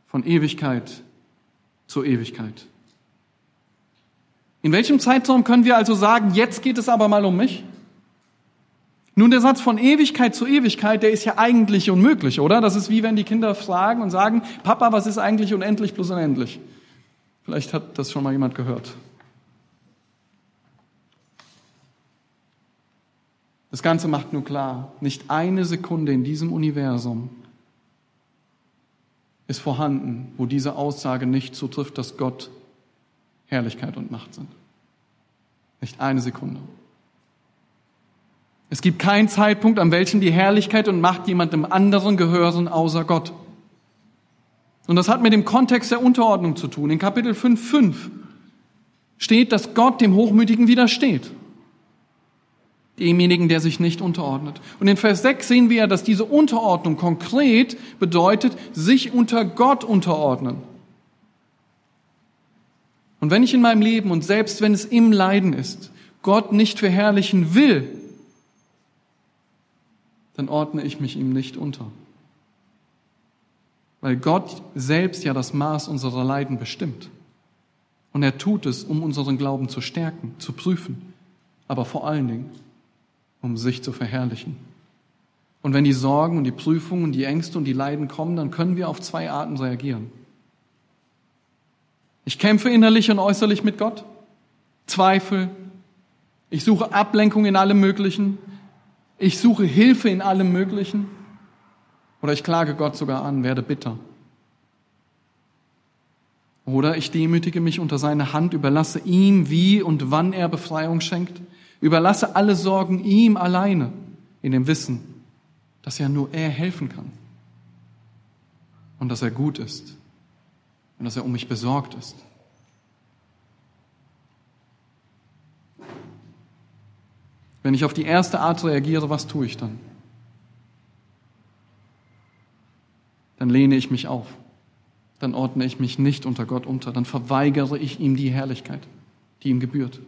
Von Ewigkeit zur Ewigkeit. In welchem Zeitraum können wir also sagen, jetzt geht es aber mal um mich? Nun, der Satz von Ewigkeit zu Ewigkeit, der ist ja eigentlich unmöglich, oder? Das ist wie wenn die Kinder fragen und sagen, Papa, was ist eigentlich unendlich plus unendlich? Vielleicht hat das schon mal jemand gehört. Das Ganze macht nur klar, nicht eine Sekunde in diesem Universum ist vorhanden, wo diese Aussage nicht zutrifft, dass Gott Herrlichkeit und Macht sind. Nicht eine Sekunde. Es gibt keinen Zeitpunkt, an welchem die Herrlichkeit und Macht jemandem anderen gehören außer Gott. Und das hat mit dem Kontext der Unterordnung zu tun. In Kapitel 5.5 steht, dass Gott dem Hochmütigen widersteht. Demjenigen, der sich nicht unterordnet. Und in Vers 6 sehen wir ja, dass diese Unterordnung konkret bedeutet, sich unter Gott unterordnen. Und wenn ich in meinem Leben und selbst wenn es im Leiden ist, Gott nicht verherrlichen will, dann ordne ich mich ihm nicht unter. Weil Gott selbst ja das Maß unserer Leiden bestimmt. Und er tut es, um unseren Glauben zu stärken, zu prüfen, aber vor allen Dingen, um sich zu verherrlichen. Und wenn die Sorgen und die Prüfungen, die Ängste und die Leiden kommen, dann können wir auf zwei Arten reagieren. Ich kämpfe innerlich und äußerlich mit Gott, Zweifel, ich suche Ablenkung in allem Möglichen, ich suche Hilfe in allem Möglichen. Oder ich klage Gott sogar an, werde bitter. Oder ich demütige mich unter seine Hand, überlasse ihm, wie und wann er Befreiung schenkt, überlasse alle Sorgen ihm alleine, in dem Wissen, dass ja nur er helfen kann und dass er gut ist und dass er um mich besorgt ist. Wenn ich auf die erste Art reagiere, was tue ich dann? Dann lehne ich mich auf. Dann ordne ich mich nicht unter Gott unter. Dann verweigere ich ihm die Herrlichkeit, die ihm gebührt.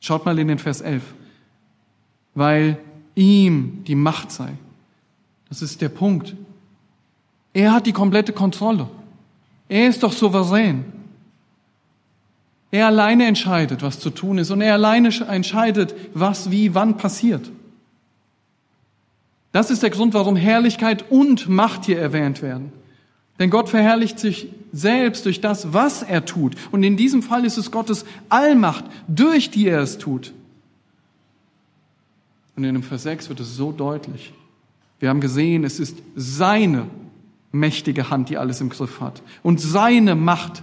Schaut mal in den Vers 11. Weil ihm die Macht sei. Das ist der Punkt. Er hat die komplette Kontrolle. Er ist doch souverän. Er alleine entscheidet, was zu tun ist und er alleine entscheidet, was wie wann passiert. Das ist der Grund, warum Herrlichkeit und Macht hier erwähnt werden. Denn Gott verherrlicht sich selbst durch das, was er tut. Und in diesem Fall ist es Gottes Allmacht, durch die er es tut. Und in dem Vers 6 wird es so deutlich. Wir haben gesehen, es ist seine mächtige Hand, die alles im Griff hat. Und seine Macht,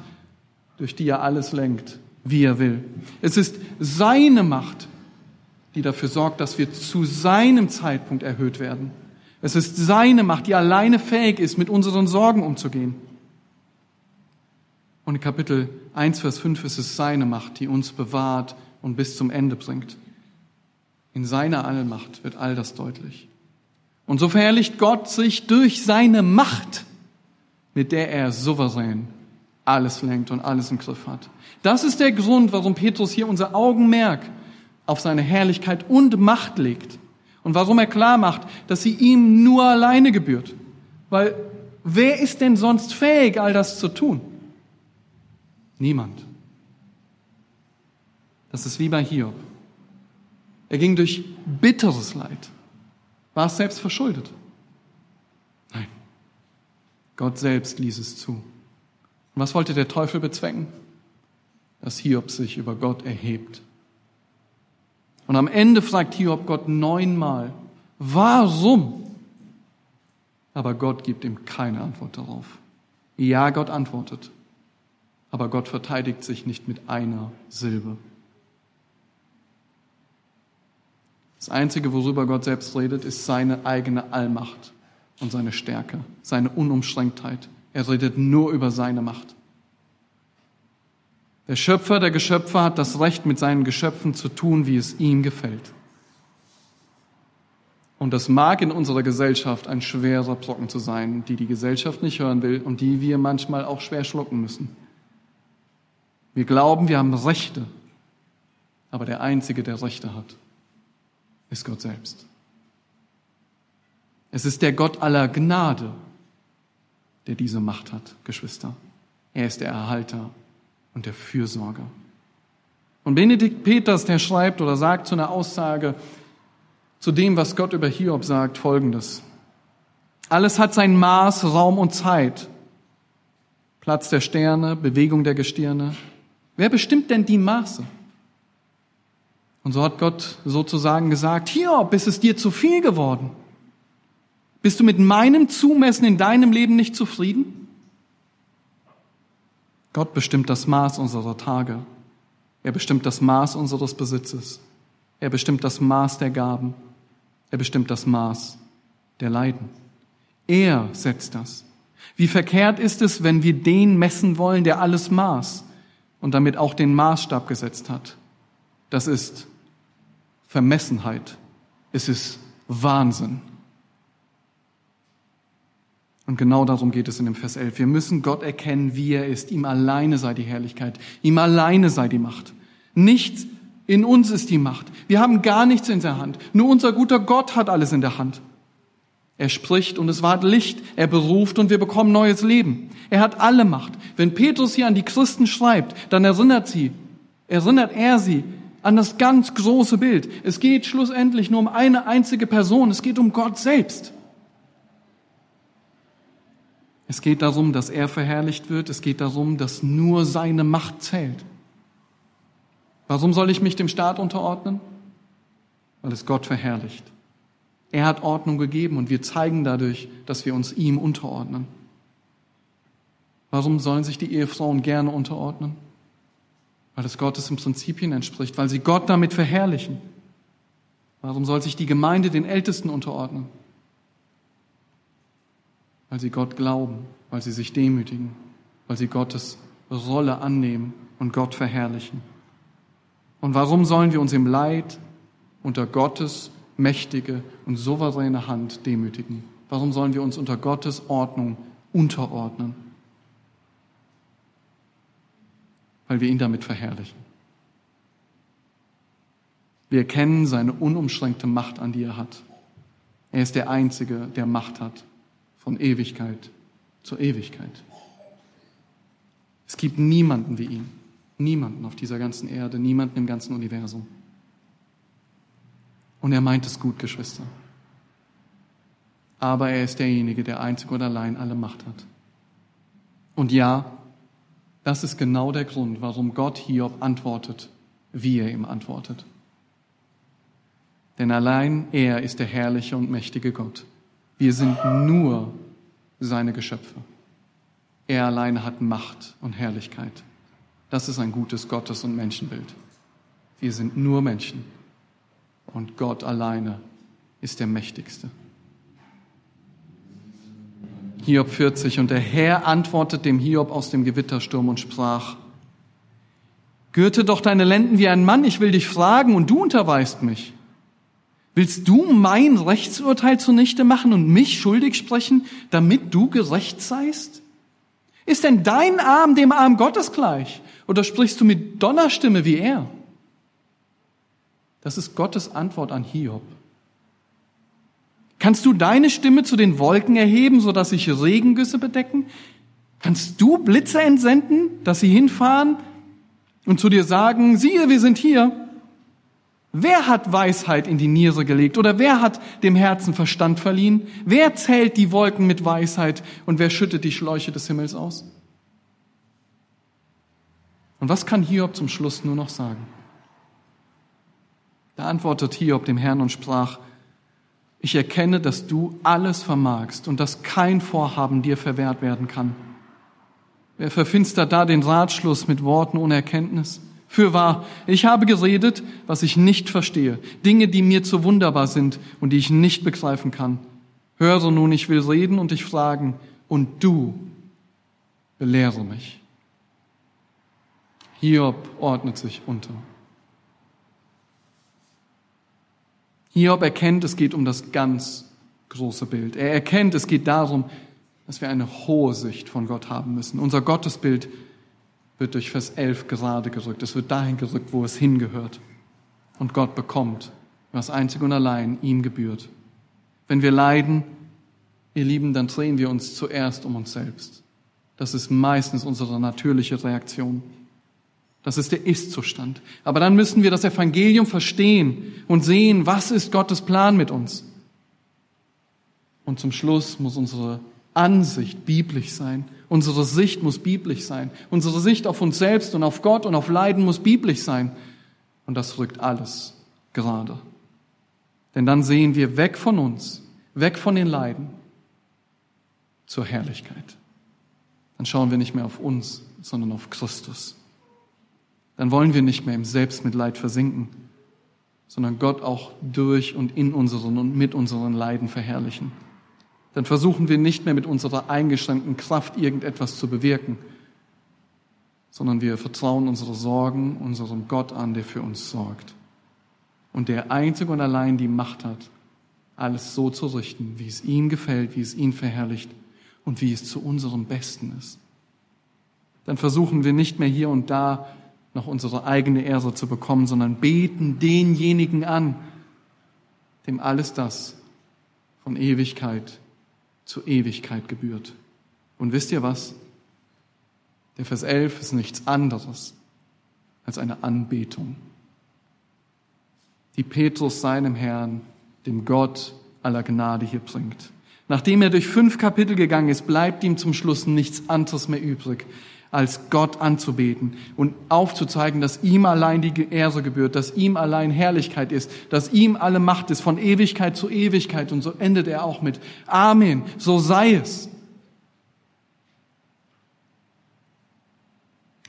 durch die er alles lenkt, wie er will. Es ist seine Macht, die dafür sorgt, dass wir zu seinem Zeitpunkt erhöht werden. Es ist seine Macht, die alleine fähig ist, mit unseren Sorgen umzugehen. Und in Kapitel 1, Vers 5 ist es seine Macht, die uns bewahrt und bis zum Ende bringt. In seiner Allmacht wird all das deutlich. Und so verherrlicht Gott sich durch seine Macht, mit der er souverän alles lenkt und alles im Griff hat. Das ist der Grund, warum Petrus hier unser Augenmerk auf seine Herrlichkeit und Macht legt. Und warum er klar macht, dass sie ihm nur alleine gebührt. Weil wer ist denn sonst fähig, all das zu tun? Niemand. Das ist wie bei Hiob. Er ging durch bitteres Leid. War es selbst verschuldet? Nein. Gott selbst ließ es zu. Und was wollte der Teufel bezwecken? Dass Hiob sich über Gott erhebt und am Ende fragt Hiob Gott neunmal, warum? Aber Gott gibt ihm keine Antwort darauf. Ja, Gott antwortet, aber Gott verteidigt sich nicht mit einer Silbe. Das Einzige, worüber Gott selbst redet, ist seine eigene Allmacht und seine Stärke, seine Unumschränktheit. Er redet nur über seine Macht. Der Schöpfer der Geschöpfe hat das Recht, mit seinen Geschöpfen zu tun, wie es ihm gefällt. Und das mag in unserer Gesellschaft ein schwerer Brocken zu sein, die die Gesellschaft nicht hören will und die wir manchmal auch schwer schlucken müssen. Wir glauben, wir haben Rechte, aber der Einzige, der Rechte hat, ist Gott selbst. Es ist der Gott aller Gnade, der diese Macht hat, Geschwister. Er ist der Erhalter und der Fürsorger. Und Benedikt Peters, der schreibt oder sagt zu einer Aussage zu dem, was Gott über Hiob sagt, folgendes. Alles hat sein Maß, Raum und Zeit. Platz der Sterne, Bewegung der Gestirne. Wer bestimmt denn die Maße? Und so hat Gott sozusagen gesagt, Hiob, ist es dir zu viel geworden? Bist du mit meinem Zumessen in deinem Leben nicht zufrieden? Gott bestimmt das Maß unserer Tage. Er bestimmt das Maß unseres Besitzes. Er bestimmt das Maß der Gaben. Er bestimmt das Maß der Leiden. Er setzt das. Wie verkehrt ist es, wenn wir den messen wollen, der alles maß und damit auch den Maßstab gesetzt hat. Das ist Vermessenheit. Es ist Wahnsinn. Und genau darum geht es in dem Vers 11. Wir müssen Gott erkennen, wie er ist. Ihm alleine sei die Herrlichkeit. Ihm alleine sei die Macht. Nichts in uns ist die Macht. Wir haben gar nichts in der Hand. Nur unser guter Gott hat alles in der Hand. Er spricht und es ward Licht. Er beruft und wir bekommen neues Leben. Er hat alle Macht. Wenn Petrus hier an die Christen schreibt, dann erinnert sie, erinnert er sie an das ganz große Bild. Es geht schlussendlich nur um eine einzige Person. Es geht um Gott selbst. Es geht darum, dass er verherrlicht wird. Es geht darum, dass nur seine Macht zählt. Warum soll ich mich dem Staat unterordnen? Weil es Gott verherrlicht. Er hat Ordnung gegeben und wir zeigen dadurch, dass wir uns ihm unterordnen. Warum sollen sich die Ehefrauen gerne unterordnen? Weil es Gottes im Prinzipien entspricht, weil sie Gott damit verherrlichen. Warum soll sich die Gemeinde den Ältesten unterordnen? weil sie Gott glauben, weil sie sich demütigen, weil sie Gottes Rolle annehmen und Gott verherrlichen. Und warum sollen wir uns im Leid unter Gottes mächtige und souveräne Hand demütigen? Warum sollen wir uns unter Gottes Ordnung unterordnen? Weil wir ihn damit verherrlichen. Wir erkennen seine unumschränkte Macht an, die er hat. Er ist der Einzige, der Macht hat von Ewigkeit zur Ewigkeit. Es gibt niemanden wie ihn. Niemanden auf dieser ganzen Erde, niemanden im ganzen Universum. Und er meint es gut, Geschwister. Aber er ist derjenige, der einzig und allein alle Macht hat. Und ja, das ist genau der Grund, warum Gott Hiob antwortet, wie er ihm antwortet. Denn allein er ist der herrliche und mächtige Gott. Wir sind nur seine Geschöpfe. Er alleine hat Macht und Herrlichkeit. Das ist ein gutes Gottes- und Menschenbild. Wir sind nur Menschen und Gott alleine ist der Mächtigste. Hiob 40 und der Herr antwortet dem Hiob aus dem Gewittersturm und sprach, Gürte doch deine Lenden wie ein Mann, ich will dich fragen und du unterweist mich. Willst du mein Rechtsurteil zunichte machen und mich schuldig sprechen, damit du gerecht seist? Ist denn dein Arm dem Arm Gottes gleich? Oder sprichst du mit Donnerstimme wie er? Das ist Gottes Antwort an Hiob. Kannst du deine Stimme zu den Wolken erheben, sodass sich Regengüsse bedecken? Kannst du Blitze entsenden, dass sie hinfahren und zu dir sagen, siehe, wir sind hier? Wer hat Weisheit in die Niere gelegt oder wer hat dem Herzen Verstand verliehen? Wer zählt die Wolken mit Weisheit und wer schüttet die Schläuche des Himmels aus? Und was kann Hiob zum Schluss nur noch sagen? Da antwortet Hiob dem Herrn und sprach, ich erkenne, dass du alles vermagst und dass kein Vorhaben dir verwehrt werden kann. Wer verfinstert da den Ratschluss mit Worten ohne Erkenntnis? Fürwahr, ich habe geredet, was ich nicht verstehe, Dinge, die mir zu wunderbar sind und die ich nicht begreifen kann. Höre nun, ich will reden und dich fragen, und du belehre mich. Hiob ordnet sich unter. Hiob erkennt, es geht um das ganz große Bild. Er erkennt, es geht darum, dass wir eine hohe Sicht von Gott haben müssen. Unser Gottesbild wird durch Vers 11 gerade gerückt. Es wird dahin gerückt, wo es hingehört. Und Gott bekommt, was einzig und allein ihm gebührt. Wenn wir leiden, ihr Lieben, dann drehen wir uns zuerst um uns selbst. Das ist meistens unsere natürliche Reaktion. Das ist der Ist-Zustand. Aber dann müssen wir das Evangelium verstehen und sehen, was ist Gottes Plan mit uns. Und zum Schluss muss unsere Ansicht biblisch sein. Unsere Sicht muss biblisch sein. Unsere Sicht auf uns selbst und auf Gott und auf Leiden muss biblisch sein. Und das rückt alles gerade. Denn dann sehen wir weg von uns, weg von den Leiden zur Herrlichkeit. Dann schauen wir nicht mehr auf uns, sondern auf Christus. Dann wollen wir nicht mehr im Selbstmitleid versinken, sondern Gott auch durch und in unseren und mit unseren Leiden verherrlichen dann versuchen wir nicht mehr mit unserer eingeschränkten Kraft irgendetwas zu bewirken, sondern wir vertrauen unsere Sorgen unserem Gott an, der für uns sorgt und der einzig und allein die Macht hat, alles so zu richten, wie es ihm gefällt, wie es ihn verherrlicht und wie es zu unserem Besten ist. Dann versuchen wir nicht mehr hier und da noch unsere eigene Ehre zu bekommen, sondern beten denjenigen an, dem alles das von Ewigkeit zur Ewigkeit gebührt. Und wisst ihr was? Der Vers 11 ist nichts anderes als eine Anbetung, die Petrus seinem Herrn, dem Gott aller Gnade hier bringt. Nachdem er durch fünf Kapitel gegangen ist, bleibt ihm zum Schluss nichts anderes mehr übrig, als Gott anzubeten und aufzuzeigen, dass ihm allein die Ehre gebührt, dass ihm allein Herrlichkeit ist, dass ihm alle Macht ist, von Ewigkeit zu Ewigkeit. Und so endet er auch mit Amen, so sei es.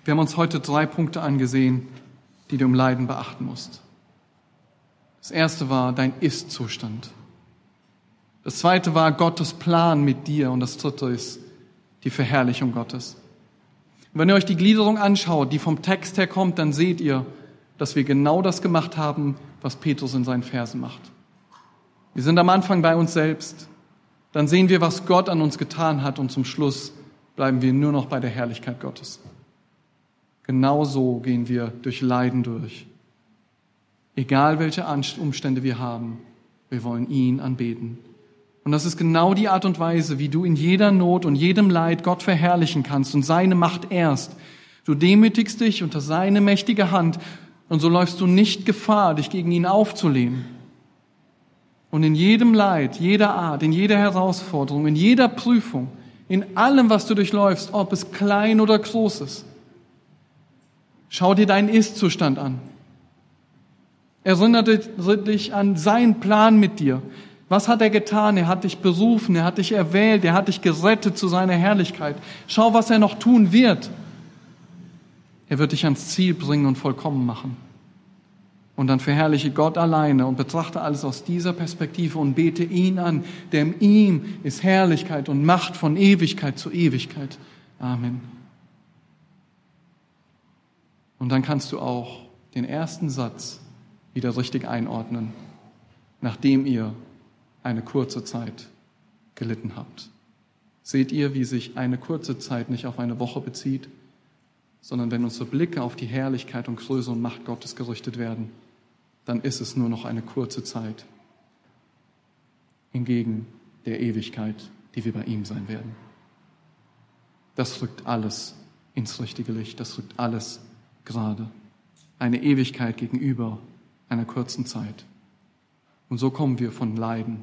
Wir haben uns heute drei Punkte angesehen, die du im Leiden beachten musst. Das erste war dein Ist-Zustand. Das zweite war Gottes Plan mit dir. Und das dritte ist die Verherrlichung Gottes. Wenn ihr euch die Gliederung anschaut, die vom Text her kommt, dann seht ihr, dass wir genau das gemacht haben, was Petrus in seinen Versen macht. Wir sind am Anfang bei uns selbst. Dann sehen wir, was Gott an uns getan hat und zum Schluss bleiben wir nur noch bei der Herrlichkeit Gottes. Genauso gehen wir durch Leiden durch. Egal welche Umstände wir haben, wir wollen ihn anbeten. Und das ist genau die Art und Weise, wie du in jeder Not und jedem Leid Gott verherrlichen kannst und seine Macht erst. Du demütigst dich unter seine mächtige Hand und so läufst du nicht Gefahr, dich gegen ihn aufzulehnen. Und in jedem Leid, jeder Art, in jeder Herausforderung, in jeder Prüfung, in allem, was du durchläufst, ob es klein oder groß ist, schau dir deinen Ist-Zustand an. Erinnere dich an seinen Plan mit dir, was hat er getan? Er hat dich berufen, er hat dich erwählt, er hat dich gerettet zu seiner Herrlichkeit. Schau, was er noch tun wird. Er wird dich ans Ziel bringen und vollkommen machen. Und dann verherrliche Gott alleine und betrachte alles aus dieser Perspektive und bete ihn an, der in ihm ist Herrlichkeit und Macht von Ewigkeit zu Ewigkeit. Amen. Und dann kannst du auch den ersten Satz wieder richtig einordnen, nachdem ihr eine kurze Zeit gelitten habt. Seht ihr, wie sich eine kurze Zeit nicht auf eine Woche bezieht, sondern wenn unsere Blicke auf die Herrlichkeit und Größe und Macht Gottes gerichtet werden, dann ist es nur noch eine kurze Zeit hingegen der Ewigkeit, die wir bei ihm sein werden. Das rückt alles ins richtige Licht, das rückt alles gerade. Eine Ewigkeit gegenüber einer kurzen Zeit. Und so kommen wir von Leiden